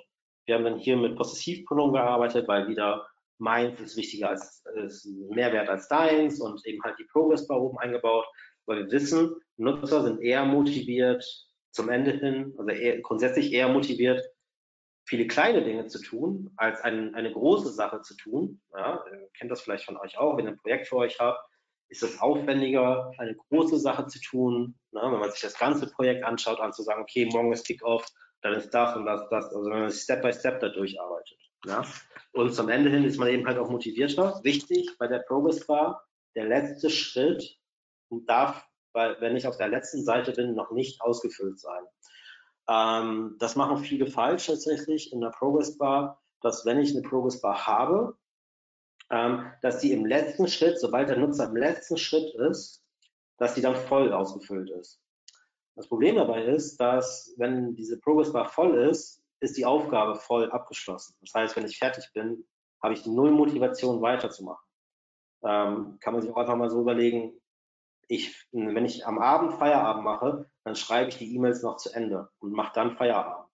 Wir haben dann hier mit Possessivpronomen gearbeitet, weil wieder meins ist wichtiger als ist Mehrwert als deins und eben halt die Progress Bar oben eingebaut, weil wir wissen, Nutzer sind eher motiviert zum Ende hin, also eher, grundsätzlich eher motiviert, viele kleine Dinge zu tun, als ein, eine große Sache zu tun. Ja, ihr kennt das vielleicht von euch auch, wenn ihr ein Projekt für euch habt, ist es aufwendiger, eine große Sache zu tun. Ne? Wenn man sich das ganze Projekt anschaut, an zu sagen, okay, morgen ist Kickoff, dann ist das und das, das, also wenn man Step by Step da durcharbeitet. Ja? Und zum Ende hin ist man eben halt auch motivierter. Wichtig bei der Progress Bar, der letzte Schritt darf, weil, wenn ich auf der letzten Seite bin, noch nicht ausgefüllt sein. Ähm, das machen viele falsch tatsächlich in der Progress Bar, dass wenn ich eine Progress Bar habe, dass die im letzten Schritt, sobald der Nutzer im letzten Schritt ist, dass die dann voll ausgefüllt ist. Das Problem dabei ist, dass wenn diese Progress Bar voll ist, ist die Aufgabe voll abgeschlossen. Das heißt, wenn ich fertig bin, habe ich null Motivation weiterzumachen. Ähm, kann man sich auch einfach mal so überlegen, ich, wenn ich am Abend Feierabend mache, dann schreibe ich die E-Mails noch zu Ende und mache dann Feierabend.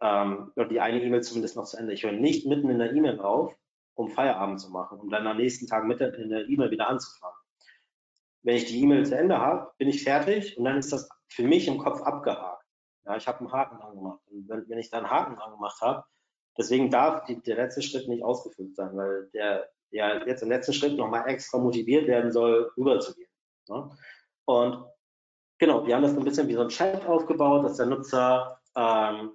Ähm, oder die eine E-Mail zumindest noch zu Ende. Ich höre nicht mitten in der E-Mail auf, um Feierabend zu machen, um dann am nächsten Tag mitten in der E-Mail wieder anzufangen. Wenn ich die E-Mail zu Ende habe, bin ich fertig und dann ist das für mich im Kopf abgehakt. Ja, ich habe einen Haken dran gemacht. Und wenn, wenn ich da einen Haken dran gemacht habe, deswegen darf die, der letzte Schritt nicht ausgefüllt sein, weil der, der jetzt im letzten Schritt nochmal extra motiviert werden soll, rüberzugehen. Ja? Und genau, wir haben das ein bisschen wie so ein Chat aufgebaut, dass der Nutzer ähm,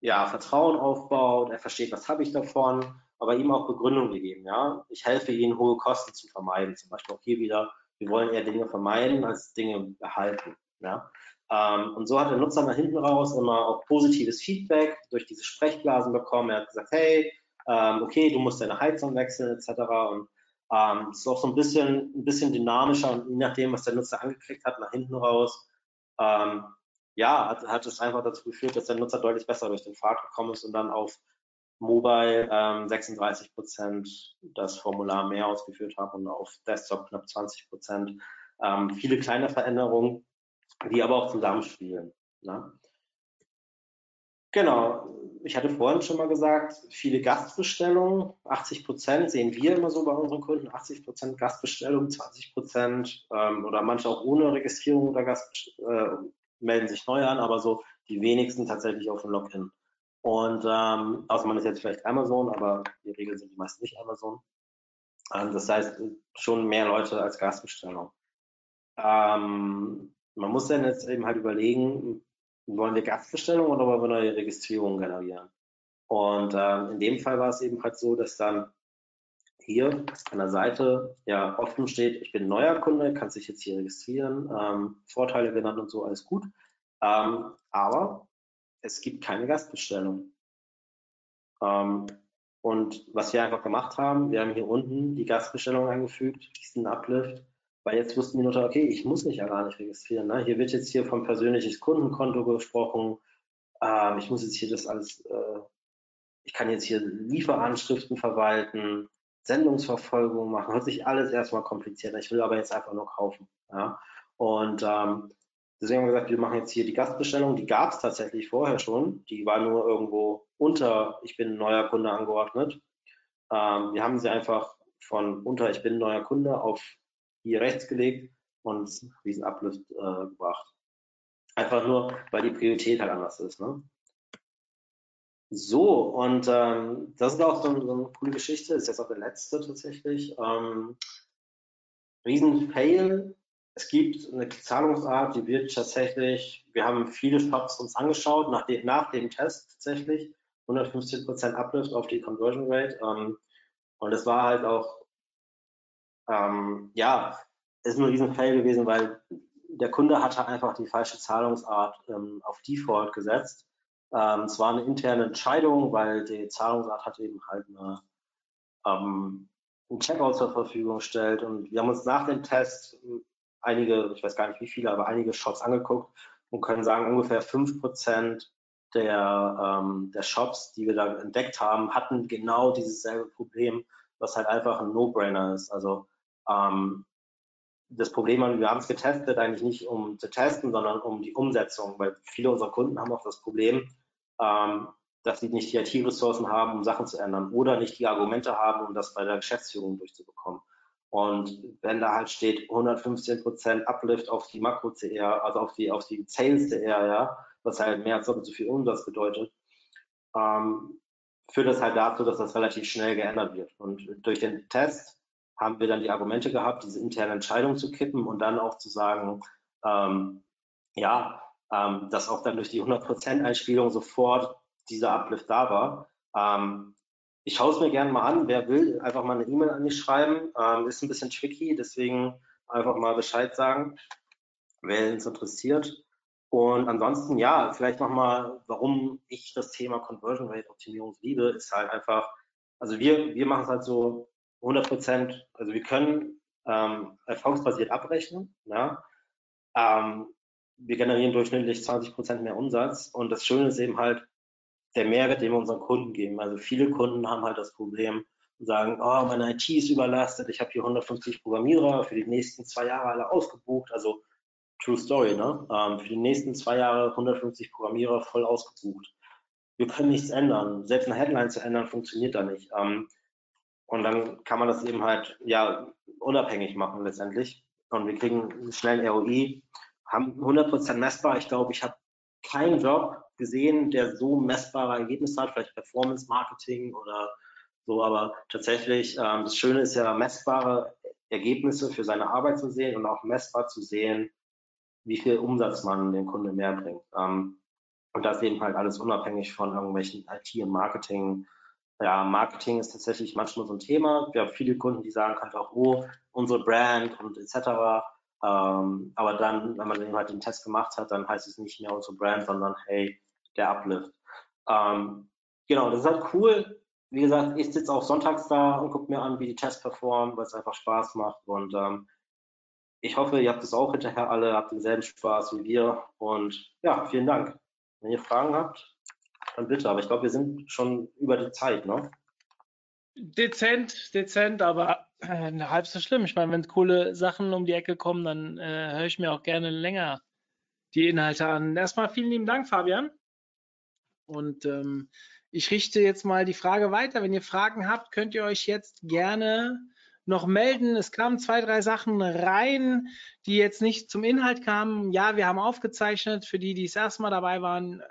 ja, Vertrauen aufbaut, er versteht, was habe ich davon, aber ihm auch Begründung gegeben. Ja? Ich helfe ihnen, hohe Kosten zu vermeiden. Zum Beispiel auch hier wieder, wir wollen eher Dinge vermeiden, als Dinge behalten. Ja? Ähm, und so hat der Nutzer nach hinten raus immer auch positives Feedback durch diese Sprechblasen bekommen. Er hat gesagt, hey, ähm, okay, du musst deine Heizung wechseln etc. Und ähm, ist auch so ein bisschen, ein bisschen dynamischer und je nachdem, was der Nutzer angeklickt hat, nach hinten raus, ähm, ja, hat, hat es einfach dazu geführt, dass der Nutzer deutlich besser durch den Pfad gekommen ist und dann auf Mobile ähm, 36 Prozent das Formular mehr ausgeführt haben und auf Desktop knapp 20 Prozent. Ähm, viele kleine Veränderungen, die aber auch zusammenspielen. Ne? Genau, ich hatte vorhin schon mal gesagt, viele Gastbestellungen, 80 Prozent sehen wir immer so bei unseren Kunden, 80 Prozent Gastbestellung, 20 Prozent ähm, oder manche auch ohne Registrierung oder Gast äh, melden sich neu an, aber so die wenigsten tatsächlich auf ein Login. Und ähm, außer man ist jetzt vielleicht Amazon, aber in der Regel sind die meisten nicht Amazon. Ähm, das heißt, schon mehr Leute als Gastbestellung. Ähm, man muss dann jetzt eben halt überlegen, wollen wir Gastbestellung oder wollen wir neue Registrierungen generieren? Und ähm, in dem Fall war es eben halt so, dass dann hier an der Seite ja offen steht, ich bin neuer Kunde, kann sich jetzt hier registrieren, ähm, Vorteile genannt und so, alles gut. Ähm, aber es gibt keine Gastbestellung. Ähm, und was wir einfach gemacht haben, wir haben hier unten die Gastbestellung eingefügt, diesen Uplift, weil jetzt wussten die Nutzer, okay, ich muss mich ja gar nicht registrieren. Ne? Hier wird jetzt hier vom persönliches Kundenkonto gesprochen. Ähm, ich muss jetzt hier das alles, äh, ich kann jetzt hier Lieferanschriften verwalten, Sendungsverfolgung machen. Hört sich alles erstmal kompliziert. Ich will aber jetzt einfach nur kaufen. Ja? Und ähm, deswegen haben wir gesagt, wir machen jetzt hier die Gastbestellung. Die gab es tatsächlich vorher schon. Die war nur irgendwo unter, ich bin neuer Kunde angeordnet. Ähm, wir haben sie einfach von unter, ich bin neuer Kunde auf hier rechts gelegt und riesen Uplift äh, gebracht. Einfach nur, weil die Priorität halt anders ist. Ne? So, und ähm, das ist auch so, so, eine coole Geschichte, ist jetzt auch der letzte tatsächlich. Ähm, Riesen-Fail. Es gibt eine Zahlungsart, die wird tatsächlich, wir haben viele Shops uns angeschaut, nach, de, nach dem Test tatsächlich, 150% Uplift auf die Conversion Rate. Ähm, und es war halt auch, ähm, ja, ist ein Riesen-Fail gewesen, weil der Kunde hatte einfach die falsche Zahlungsart ähm, auf Default gesetzt. Ähm, es war eine interne Entscheidung, weil die Zahlungsart hat eben halt eine, ähm, einen Checkout zur Verfügung stellt. Und wir haben uns nach dem Test einige, ich weiß gar nicht wie viele, aber einige Shops angeguckt und können sagen, ungefähr 5% der, ähm, der Shops, die wir da entdeckt haben, hatten genau dieses selbe Problem, was halt einfach ein No-Brainer ist. Also ähm, das Problem, wir haben es getestet, eigentlich nicht um zu testen, sondern um die Umsetzung, weil viele unserer Kunden haben auch das Problem, ähm, dass sie nicht die IT-Ressourcen haben, um Sachen zu ändern oder nicht die Argumente haben, um das bei der Geschäftsführung durchzubekommen. Und wenn da halt steht 115 Prozent Uplift auf die Makro-CR, also auf die, auf die Sales-CR, ja, was halt mehr als doppelt so viel Umsatz bedeutet, ähm, führt das halt dazu, dass das relativ schnell geändert wird. Und durch den Test haben wir dann die Argumente gehabt, diese interne Entscheidung zu kippen und dann auch zu sagen, ähm, ja, ähm, dass auch dann durch die 100%-Einspielung sofort dieser Uplift da war. Ich schaue es mir gerne mal an. Wer will, einfach mal eine E-Mail an mich schreiben. Ähm, ist ein bisschen tricky, deswegen einfach mal Bescheid sagen, wer es interessiert. Und ansonsten, ja, vielleicht nochmal, warum ich das Thema Conversion Rate Optimierung liebe, ist halt einfach, also wir, wir machen es halt so, 100 Prozent, also wir können ähm, erfolgsbasiert abrechnen. Ja? Ähm, wir generieren durchschnittlich 20 Prozent mehr Umsatz und das Schöne ist eben halt der Mehrwert, den wir unseren Kunden geben. Also viele Kunden haben halt das Problem und sagen, oh, meine IT ist überlastet, ich habe hier 150 Programmierer für die nächsten zwei Jahre alle ausgebucht. Also True Story, ne? Ähm, für die nächsten zwei Jahre 150 Programmierer voll ausgebucht. Wir können nichts ändern. Selbst eine Headline zu ändern funktioniert da nicht. Ähm, und dann kann man das eben halt ja unabhängig machen letztendlich. Und wir kriegen einen schnellen ROI, haben 100% messbar. Ich glaube, ich habe keinen Job gesehen, der so messbare Ergebnisse hat, vielleicht Performance Marketing oder so, aber tatsächlich, ähm, das Schöne ist ja, messbare Ergebnisse für seine Arbeit zu sehen und auch messbar zu sehen, wie viel Umsatz man dem Kunde mehr bringt. Ähm, und das eben halt alles unabhängig von irgendwelchen IT- und Marketing ja, Marketing ist tatsächlich manchmal so ein Thema. Wir haben viele Kunden, die sagen halt auch, oh, unsere Brand und etc. Ähm, aber dann, wenn man eben halt den Test gemacht hat, dann heißt es nicht mehr unsere Brand, sondern hey, der Uplift. Ähm, genau, das ist halt cool. Wie gesagt, ich sitze auch sonntags da und gucke mir an, wie die Tests performen, weil es einfach Spaß macht. Und ähm, ich hoffe, ihr habt es auch hinterher alle, habt denselben Spaß wie wir. Und ja, vielen Dank. Wenn ihr Fragen habt, dann bitte. Aber ich glaube, wir sind schon über die Zeit, ne? Dezent, dezent, aber äh, halb so schlimm. Ich meine, wenn coole Sachen um die Ecke kommen, dann äh, höre ich mir auch gerne länger die Inhalte an. Erstmal vielen lieben Dank, Fabian. Und ähm, ich richte jetzt mal die Frage weiter. Wenn ihr Fragen habt, könnt ihr euch jetzt gerne noch melden. Es kamen zwei, drei Sachen rein, die jetzt nicht zum Inhalt kamen. Ja, wir haben aufgezeichnet. Für die, die das erste Mal dabei waren,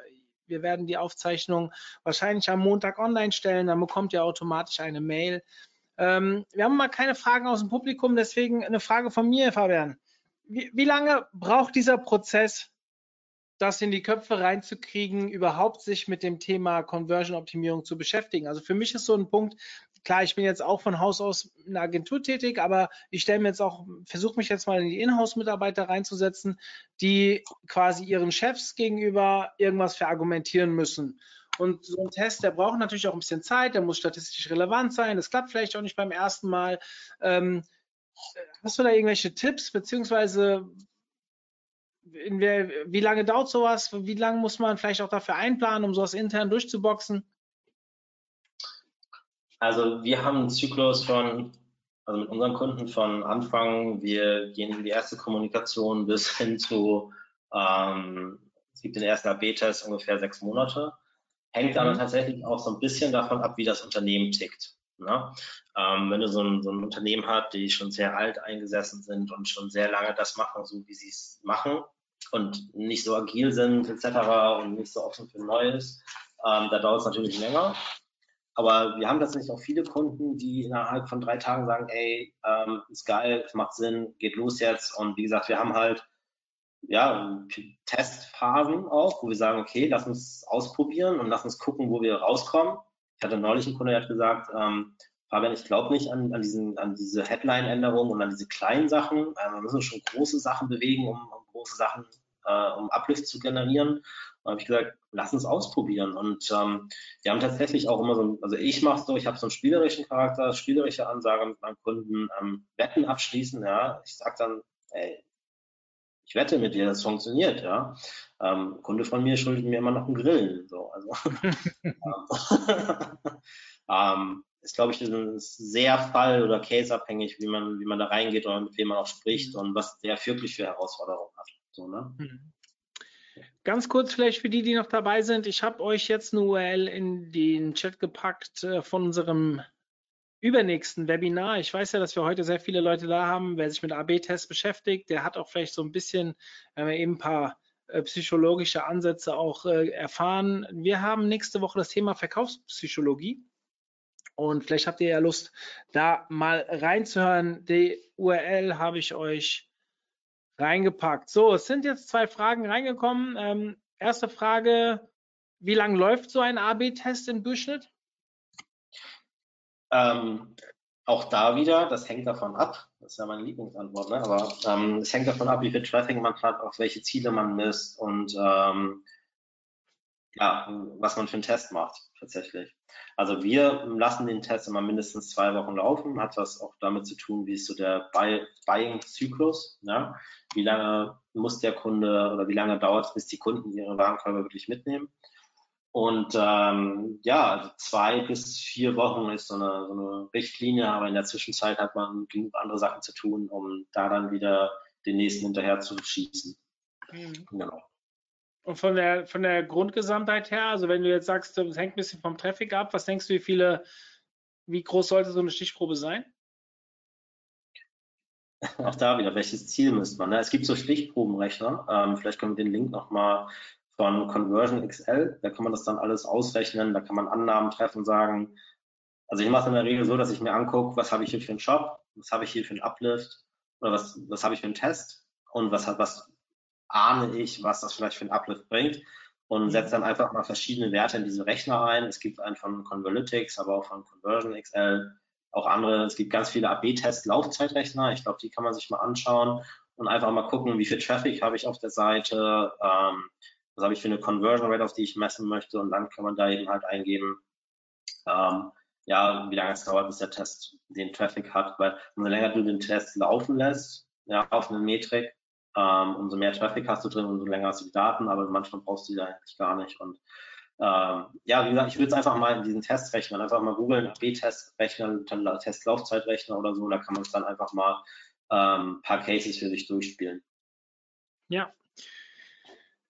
wir werden die Aufzeichnung wahrscheinlich am Montag online stellen. Dann bekommt ihr automatisch eine Mail. Ähm, wir haben mal keine Fragen aus dem Publikum, deswegen eine Frage von mir, Fabian. Wie, wie lange braucht dieser Prozess, das in die Köpfe reinzukriegen, überhaupt sich mit dem Thema Conversion-Optimierung zu beschäftigen? Also für mich ist so ein Punkt, klar, ich bin jetzt auch von Haus aus in der Agentur tätig, aber ich stelle mir jetzt auch, versuche mich jetzt mal in die Inhouse-Mitarbeiter reinzusetzen, die quasi ihren Chefs gegenüber irgendwas verargumentieren müssen. Und so ein Test, der braucht natürlich auch ein bisschen Zeit, der muss statistisch relevant sein, das klappt vielleicht auch nicht beim ersten Mal. Ähm, hast du da irgendwelche Tipps, beziehungsweise der, wie lange dauert sowas? Wie lange muss man vielleicht auch dafür einplanen, um sowas intern durchzuboxen? Also wir haben einen Zyklus von, also mit unseren Kunden von Anfang, wir gehen in die erste Kommunikation bis hin zu, ähm, es gibt den ersten AB-Test ungefähr sechs Monate. Hängt aber mhm. tatsächlich auch so ein bisschen davon ab, wie das Unternehmen tickt. Ne? Ähm, wenn du so ein, so ein Unternehmen hast, die schon sehr alt eingesessen sind und schon sehr lange das machen, so wie sie es machen und nicht so agil sind etc. und nicht so offen für Neues, ähm, da dauert es natürlich länger. Aber wir haben tatsächlich auch viele Kunden, die innerhalb von drei Tagen sagen, ey, ähm, ist geil, es macht Sinn, geht los jetzt. Und wie gesagt, wir haben halt ja, Testphasen auch, wo wir sagen, okay, lass uns ausprobieren und lass uns gucken, wo wir rauskommen. Ich hatte neulich einen Kunde, der hat gesagt, ähm, Fabian, ich glaube nicht an, an, diesen, an diese Headline-Änderungen und an diese kleinen Sachen. Äh, wir müssen schon große Sachen bewegen, um, um große Sachen, äh, um Uplift zu generieren. Und habe ich gesagt, lass uns ausprobieren. Und ähm, wir haben tatsächlich auch immer so, also ich mache so, ich habe so einen spielerischen Charakter, spielerische Ansage mit meinen Kunden, ähm, Wetten abschließen, ja. Ich sage dann, ey, ich wette mit dir, das funktioniert, ja. Ähm, Kunde von mir schuldet mir immer noch einen Grill. So, also [laughs] [laughs] ähm, [laughs] ist, glaube ich, sehr fall- oder case-abhängig, wie man, wie man da reingeht oder mit wem man auch spricht mhm. und was der wirklich für Herausforderungen hat. So, ne? Mhm. Ganz kurz vielleicht für die, die noch dabei sind. Ich habe euch jetzt eine URL in den Chat gepackt äh, von unserem übernächsten Webinar. Ich weiß ja, dass wir heute sehr viele Leute da haben. Wer sich mit AB-Tests beschäftigt, der hat auch vielleicht so ein bisschen äh, eben ein paar äh, psychologische Ansätze auch äh, erfahren. Wir haben nächste Woche das Thema Verkaufspsychologie. Und vielleicht habt ihr ja Lust, da mal reinzuhören. Die URL habe ich euch reingepackt. So, es sind jetzt zwei Fragen reingekommen. Ähm, erste Frage, wie lange läuft so ein AB-Test im Durchschnitt? Ähm, auch da wieder, das hängt davon ab, das ist ja meine Lieblingsantwort, ne? aber ähm, es hängt davon ab, wie viel Traffic man hat, auf welche Ziele man misst und ähm, ja, was man für einen Test macht tatsächlich. Also wir lassen den Test immer mindestens zwei Wochen laufen, hat was auch damit zu tun, wie ist so der Buying-Zyklus, ja? wie lange muss der Kunde oder wie lange dauert es, bis die Kunden ihre Warenkörbe wirklich mitnehmen. Und ähm, ja, also zwei bis vier Wochen ist so eine, so eine Richtlinie, aber in der Zwischenzeit hat man genug andere Sachen zu tun, um da dann wieder den nächsten hinterher zu schießen. Mhm. Genau. Und von der, von der Grundgesamtheit her, also wenn du jetzt sagst, es hängt ein bisschen vom Traffic ab, was denkst du, wie viele, wie groß sollte so eine Stichprobe sein? [laughs] Auch da wieder, welches Ziel misst man? Ne? Es gibt so Stichprobenrechner, ähm, vielleicht können wir den Link nochmal von Conversion XL. Da kann man das dann alles ausrechnen, da kann man Annahmen treffen, sagen, also ich mache es in der Regel so, dass ich mir angucke, was habe ich hier für einen Shop, was habe ich hier für einen Uplift oder was, was habe ich für einen Test und was hat, was ahne ich, was das vielleicht für einen Uplift bringt und setze dann einfach mal verschiedene Werte in diese Rechner ein. Es gibt einen von Converlytics, aber auch von Conversion XL, auch andere. Es gibt ganz viele AB-Test-Laufzeitrechner. Ich glaube, die kann man sich mal anschauen und einfach mal gucken, wie viel Traffic habe ich auf der Seite, ähm, was habe ich für eine Conversion Rate, auf die ich messen möchte und dann kann man da eben halt eingeben, ähm, ja, wie lange es dauert, bis der Test den Traffic hat, weil umso länger du den Test laufen lässt, ja, auf eine Metrik, ähm, umso mehr Traffic hast du drin, umso länger hast du die Daten, aber manchmal brauchst du die eigentlich gar nicht und ähm, ja, wie gesagt, ich würde es einfach mal in diesen Test rechnen, einfach mal googeln, B-Test rechnen, Testlaufzeit oder so, da kann man es dann einfach mal ähm, ein paar Cases für sich durchspielen. Ja,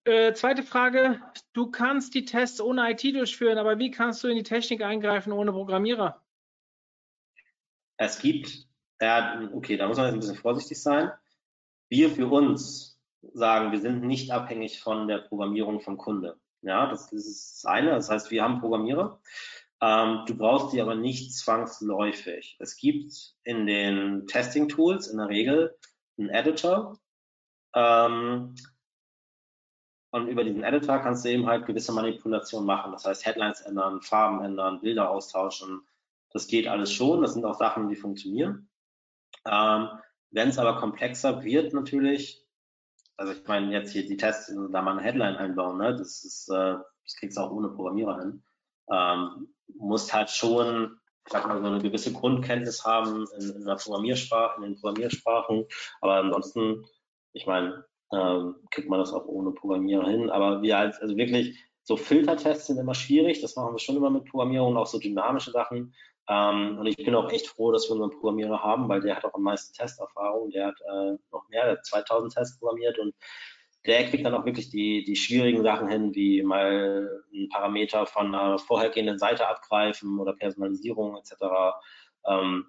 äh, zweite Frage. Du kannst die Tests ohne IT durchführen, aber wie kannst du in die Technik eingreifen ohne Programmierer? Es gibt, ja, okay, da muss man jetzt ein bisschen vorsichtig sein. Wir für uns sagen, wir sind nicht abhängig von der Programmierung vom Kunde. Ja, das, das ist das eine. Das heißt, wir haben Programmierer. Ähm, du brauchst die aber nicht zwangsläufig. Es gibt in den Testing-Tools in der Regel einen Editor. Ähm, und über diesen Editor kannst du eben halt gewisse Manipulationen machen. Das heißt, Headlines ändern, Farben ändern, Bilder austauschen. Das geht alles schon. Das sind auch Sachen, die funktionieren. Ähm, Wenn es aber komplexer wird, natürlich, also ich meine jetzt hier die Tests, da mal eine Headline einbauen, ne? das ist, äh, das kriegst du auch ohne Programmierer hin. Ähm, musst halt schon, ich sag mal, so eine gewisse Grundkenntnis haben in, in der Programmiersprache, in den Programmiersprachen. Aber ansonsten, ich meine, ähm, kriegt man das auch ohne Programmierer hin. Aber wir als, also wirklich, so Filtertests sind immer schwierig. Das machen wir schon immer mit Programmierung, auch so dynamische Sachen. Ähm, und ich bin auch echt froh, dass wir unseren Programmierer haben, weil der hat auch am meisten Testerfahrung. Der hat äh, noch mehr, der hat 2000 Tests programmiert und der kriegt dann auch wirklich die, die schwierigen Sachen hin, wie mal einen Parameter von einer vorhergehenden Seite abgreifen oder Personalisierung etc. Ähm,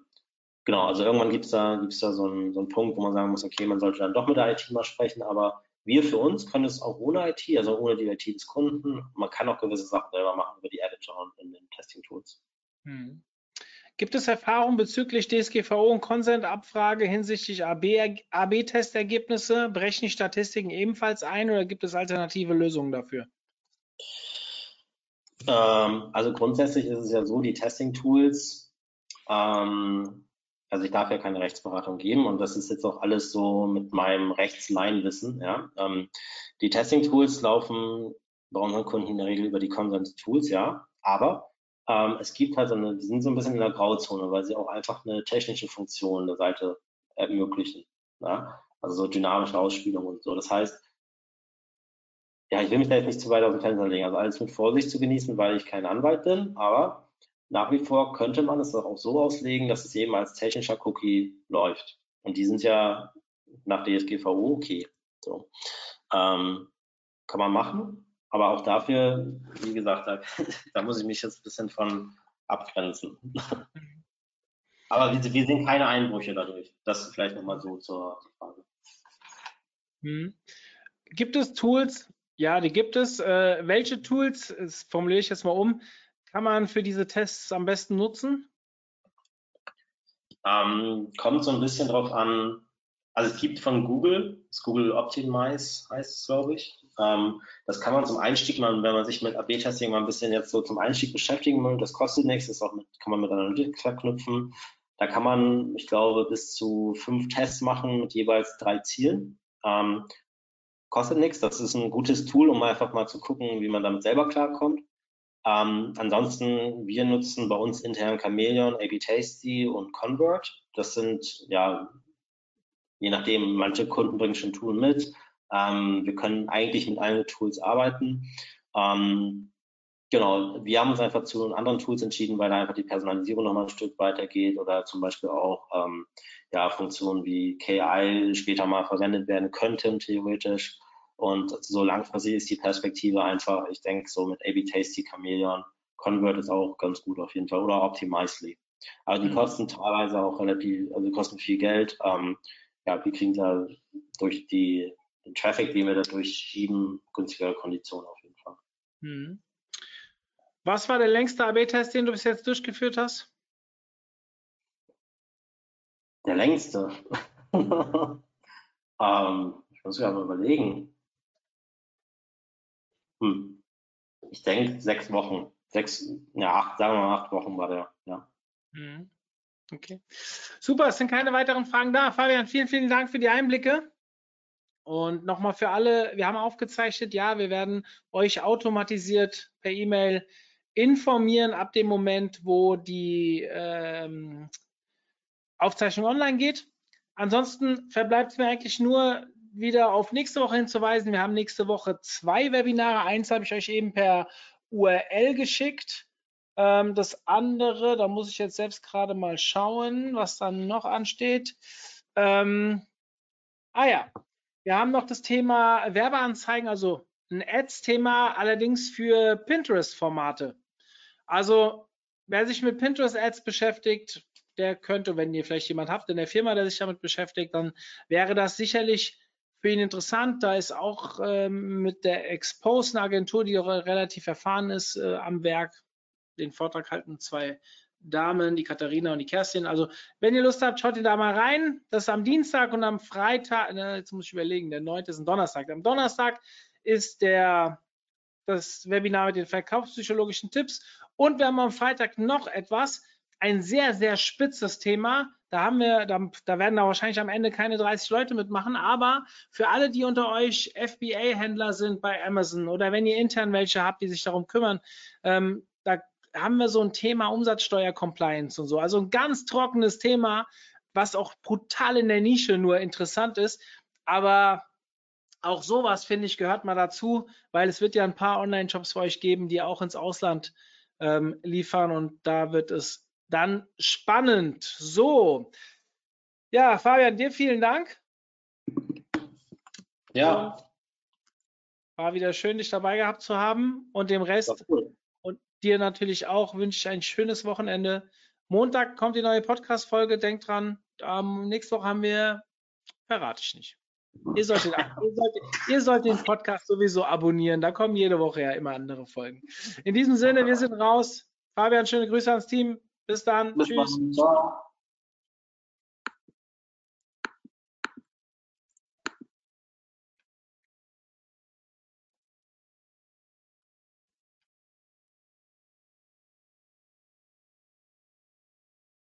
genau, also irgendwann gibt es da, gibt's da so, einen, so einen Punkt, wo man sagen muss, okay, man sollte dann doch mit der IT mal sprechen, aber wir für uns können es auch ohne IT, also ohne die IT des Kunden. Man kann auch gewisse Sachen selber machen über die Editor und in den Testing-Tools. Hm. Gibt es Erfahrungen bezüglich DSGVO und Consent-Abfrage hinsichtlich AB-Testergebnisse? Brechen die Statistiken ebenfalls ein oder gibt es alternative Lösungen dafür? Ähm, also grundsätzlich ist es ja so, die Testing-Tools, ähm, also ich darf ja keine Rechtsberatung geben und das ist jetzt auch alles so mit meinem Rechtsleinwissen. Ja? Ähm, die Testing-Tools laufen bei unseren Kunden in der Regel über die Consent-Tools, ja, aber ähm, es gibt halt so eine, die sind so ein bisschen in der Grauzone, weil sie auch einfach eine technische Funktion der Seite ermöglichen. Ja? Also so dynamische Ausspielung und so. Das heißt, ja, ich will mich da jetzt nicht zu weit aus dem Fenster legen. Also alles mit Vorsicht zu genießen, weil ich kein Anwalt bin, aber nach wie vor könnte man es auch so auslegen, dass es eben als technischer Cookie läuft. Und die sind ja nach DSGVO okay. So. Ähm, kann man machen, aber auch dafür, wie gesagt, da, [laughs] da muss ich mich jetzt ein bisschen von abgrenzen. [laughs] Aber wir, wir sehen keine Einbrüche dadurch. Das vielleicht nochmal so zur Frage. Hm. Gibt es Tools? Ja, die gibt es. Äh, welche Tools, das formuliere ich jetzt mal um, kann man für diese Tests am besten nutzen? Ähm, kommt so ein bisschen drauf an. Also es gibt von Google, das Google Optimize heißt es, glaube ich. Ähm, das kann man zum Einstieg mal, wenn man sich mit AB-Testing mal ein bisschen jetzt so zum Einstieg beschäftigen will, das kostet nichts, das mit, kann man mit Analytics verknüpfen. Da kann man, ich glaube, bis zu fünf Tests machen mit jeweils drei Zielen. Ähm, kostet nichts, das ist ein gutes Tool, um einfach mal zu gucken, wie man damit selber klarkommt. Ähm, ansonsten, wir nutzen bei uns intern Chameleon, AB Tasty und Convert. Das sind ja, je nachdem, manche Kunden bringen schon Tool mit, ähm, wir können eigentlich mit allen Tools arbeiten. Ähm, genau, wir haben uns einfach zu anderen Tools entschieden, weil da einfach die Personalisierung nochmal ein Stück weitergeht oder zum Beispiel auch ähm, ja, Funktionen wie KI später mal verwendet werden könnten, theoretisch. Und so langfristig ist die Perspektive einfach, ich denke, so mit AB Tasty, Chameleon, Convert ist auch ganz gut auf jeden Fall oder Optimizely. Aber die mhm. kosten teilweise auch relativ, also kosten viel Geld. Ähm, ja, wir kriegen da durch die den Traffic, den wir dadurch schieben, günstigere Konditionen auf jeden Fall. Hm. Was war der längste AB-Test, den du bis jetzt durchgeführt hast? Der längste? [laughs] ähm, ich muss mir aber überlegen. Hm. Ich denke sechs Wochen. Sechs, ja, acht, sagen wir mal acht Wochen war der, ja. Hm. Okay. Super, es sind keine weiteren Fragen da. Fabian, vielen, vielen Dank für die Einblicke. Und nochmal für alle, wir haben aufgezeichnet, ja, wir werden euch automatisiert per E-Mail informieren ab dem Moment, wo die ähm, Aufzeichnung online geht. Ansonsten verbleibt es mir eigentlich nur wieder auf nächste Woche hinzuweisen. Wir haben nächste Woche zwei Webinare. Eins habe ich euch eben per URL geschickt. Ähm, das andere, da muss ich jetzt selbst gerade mal schauen, was dann noch ansteht. Ähm, ah ja, wir haben noch das Thema Werbeanzeigen, also ein Ads-Thema, allerdings für Pinterest-Formate. Also wer sich mit Pinterest-Ads beschäftigt, der könnte, wenn ihr vielleicht jemand habt in der Firma, der sich damit beschäftigt, dann wäre das sicherlich für ihn interessant. Da ist auch ähm, mit der Expose eine Agentur, die relativ erfahren ist, äh, am Werk. Den Vortrag halten zwei Damen, die Katharina und die Kerstin. Also, wenn ihr Lust habt, schaut ihr da mal rein. Das ist am Dienstag und am Freitag, na, jetzt muss ich überlegen, der 9. ist ein Donnerstag. Am Donnerstag ist der, das Webinar mit den verkaufspsychologischen Tipps. Und wir haben am Freitag noch etwas, ein sehr, sehr spitzes Thema. Da haben wir, da, da werden da wahrscheinlich am Ende keine 30 Leute mitmachen, aber für alle, die unter euch FBA-Händler sind bei Amazon oder wenn ihr intern welche habt, die sich darum kümmern, ähm, haben wir so ein Thema Umsatzsteuer-Compliance und so. Also ein ganz trockenes Thema, was auch brutal in der Nische nur interessant ist. Aber auch sowas, finde ich, gehört mal dazu, weil es wird ja ein paar Online-Shops für euch geben, die auch ins Ausland ähm, liefern und da wird es dann spannend. So, ja, Fabian, dir vielen Dank. Ja, War wieder schön, dich dabei gehabt zu haben. Und dem Rest cool. Dir natürlich auch wünsche ich ein schönes Wochenende. Montag kommt die neue Podcast-Folge. Denkt dran, ähm, nächste Woche haben wir, verrate ich nicht. Ihr solltet, ihr, solltet, ihr solltet den Podcast sowieso abonnieren. Da kommen jede Woche ja immer andere Folgen. In diesem Sinne, wir sind raus. Fabian, schöne Grüße ans Team. Bis dann. Bis Tschüss. Ciao.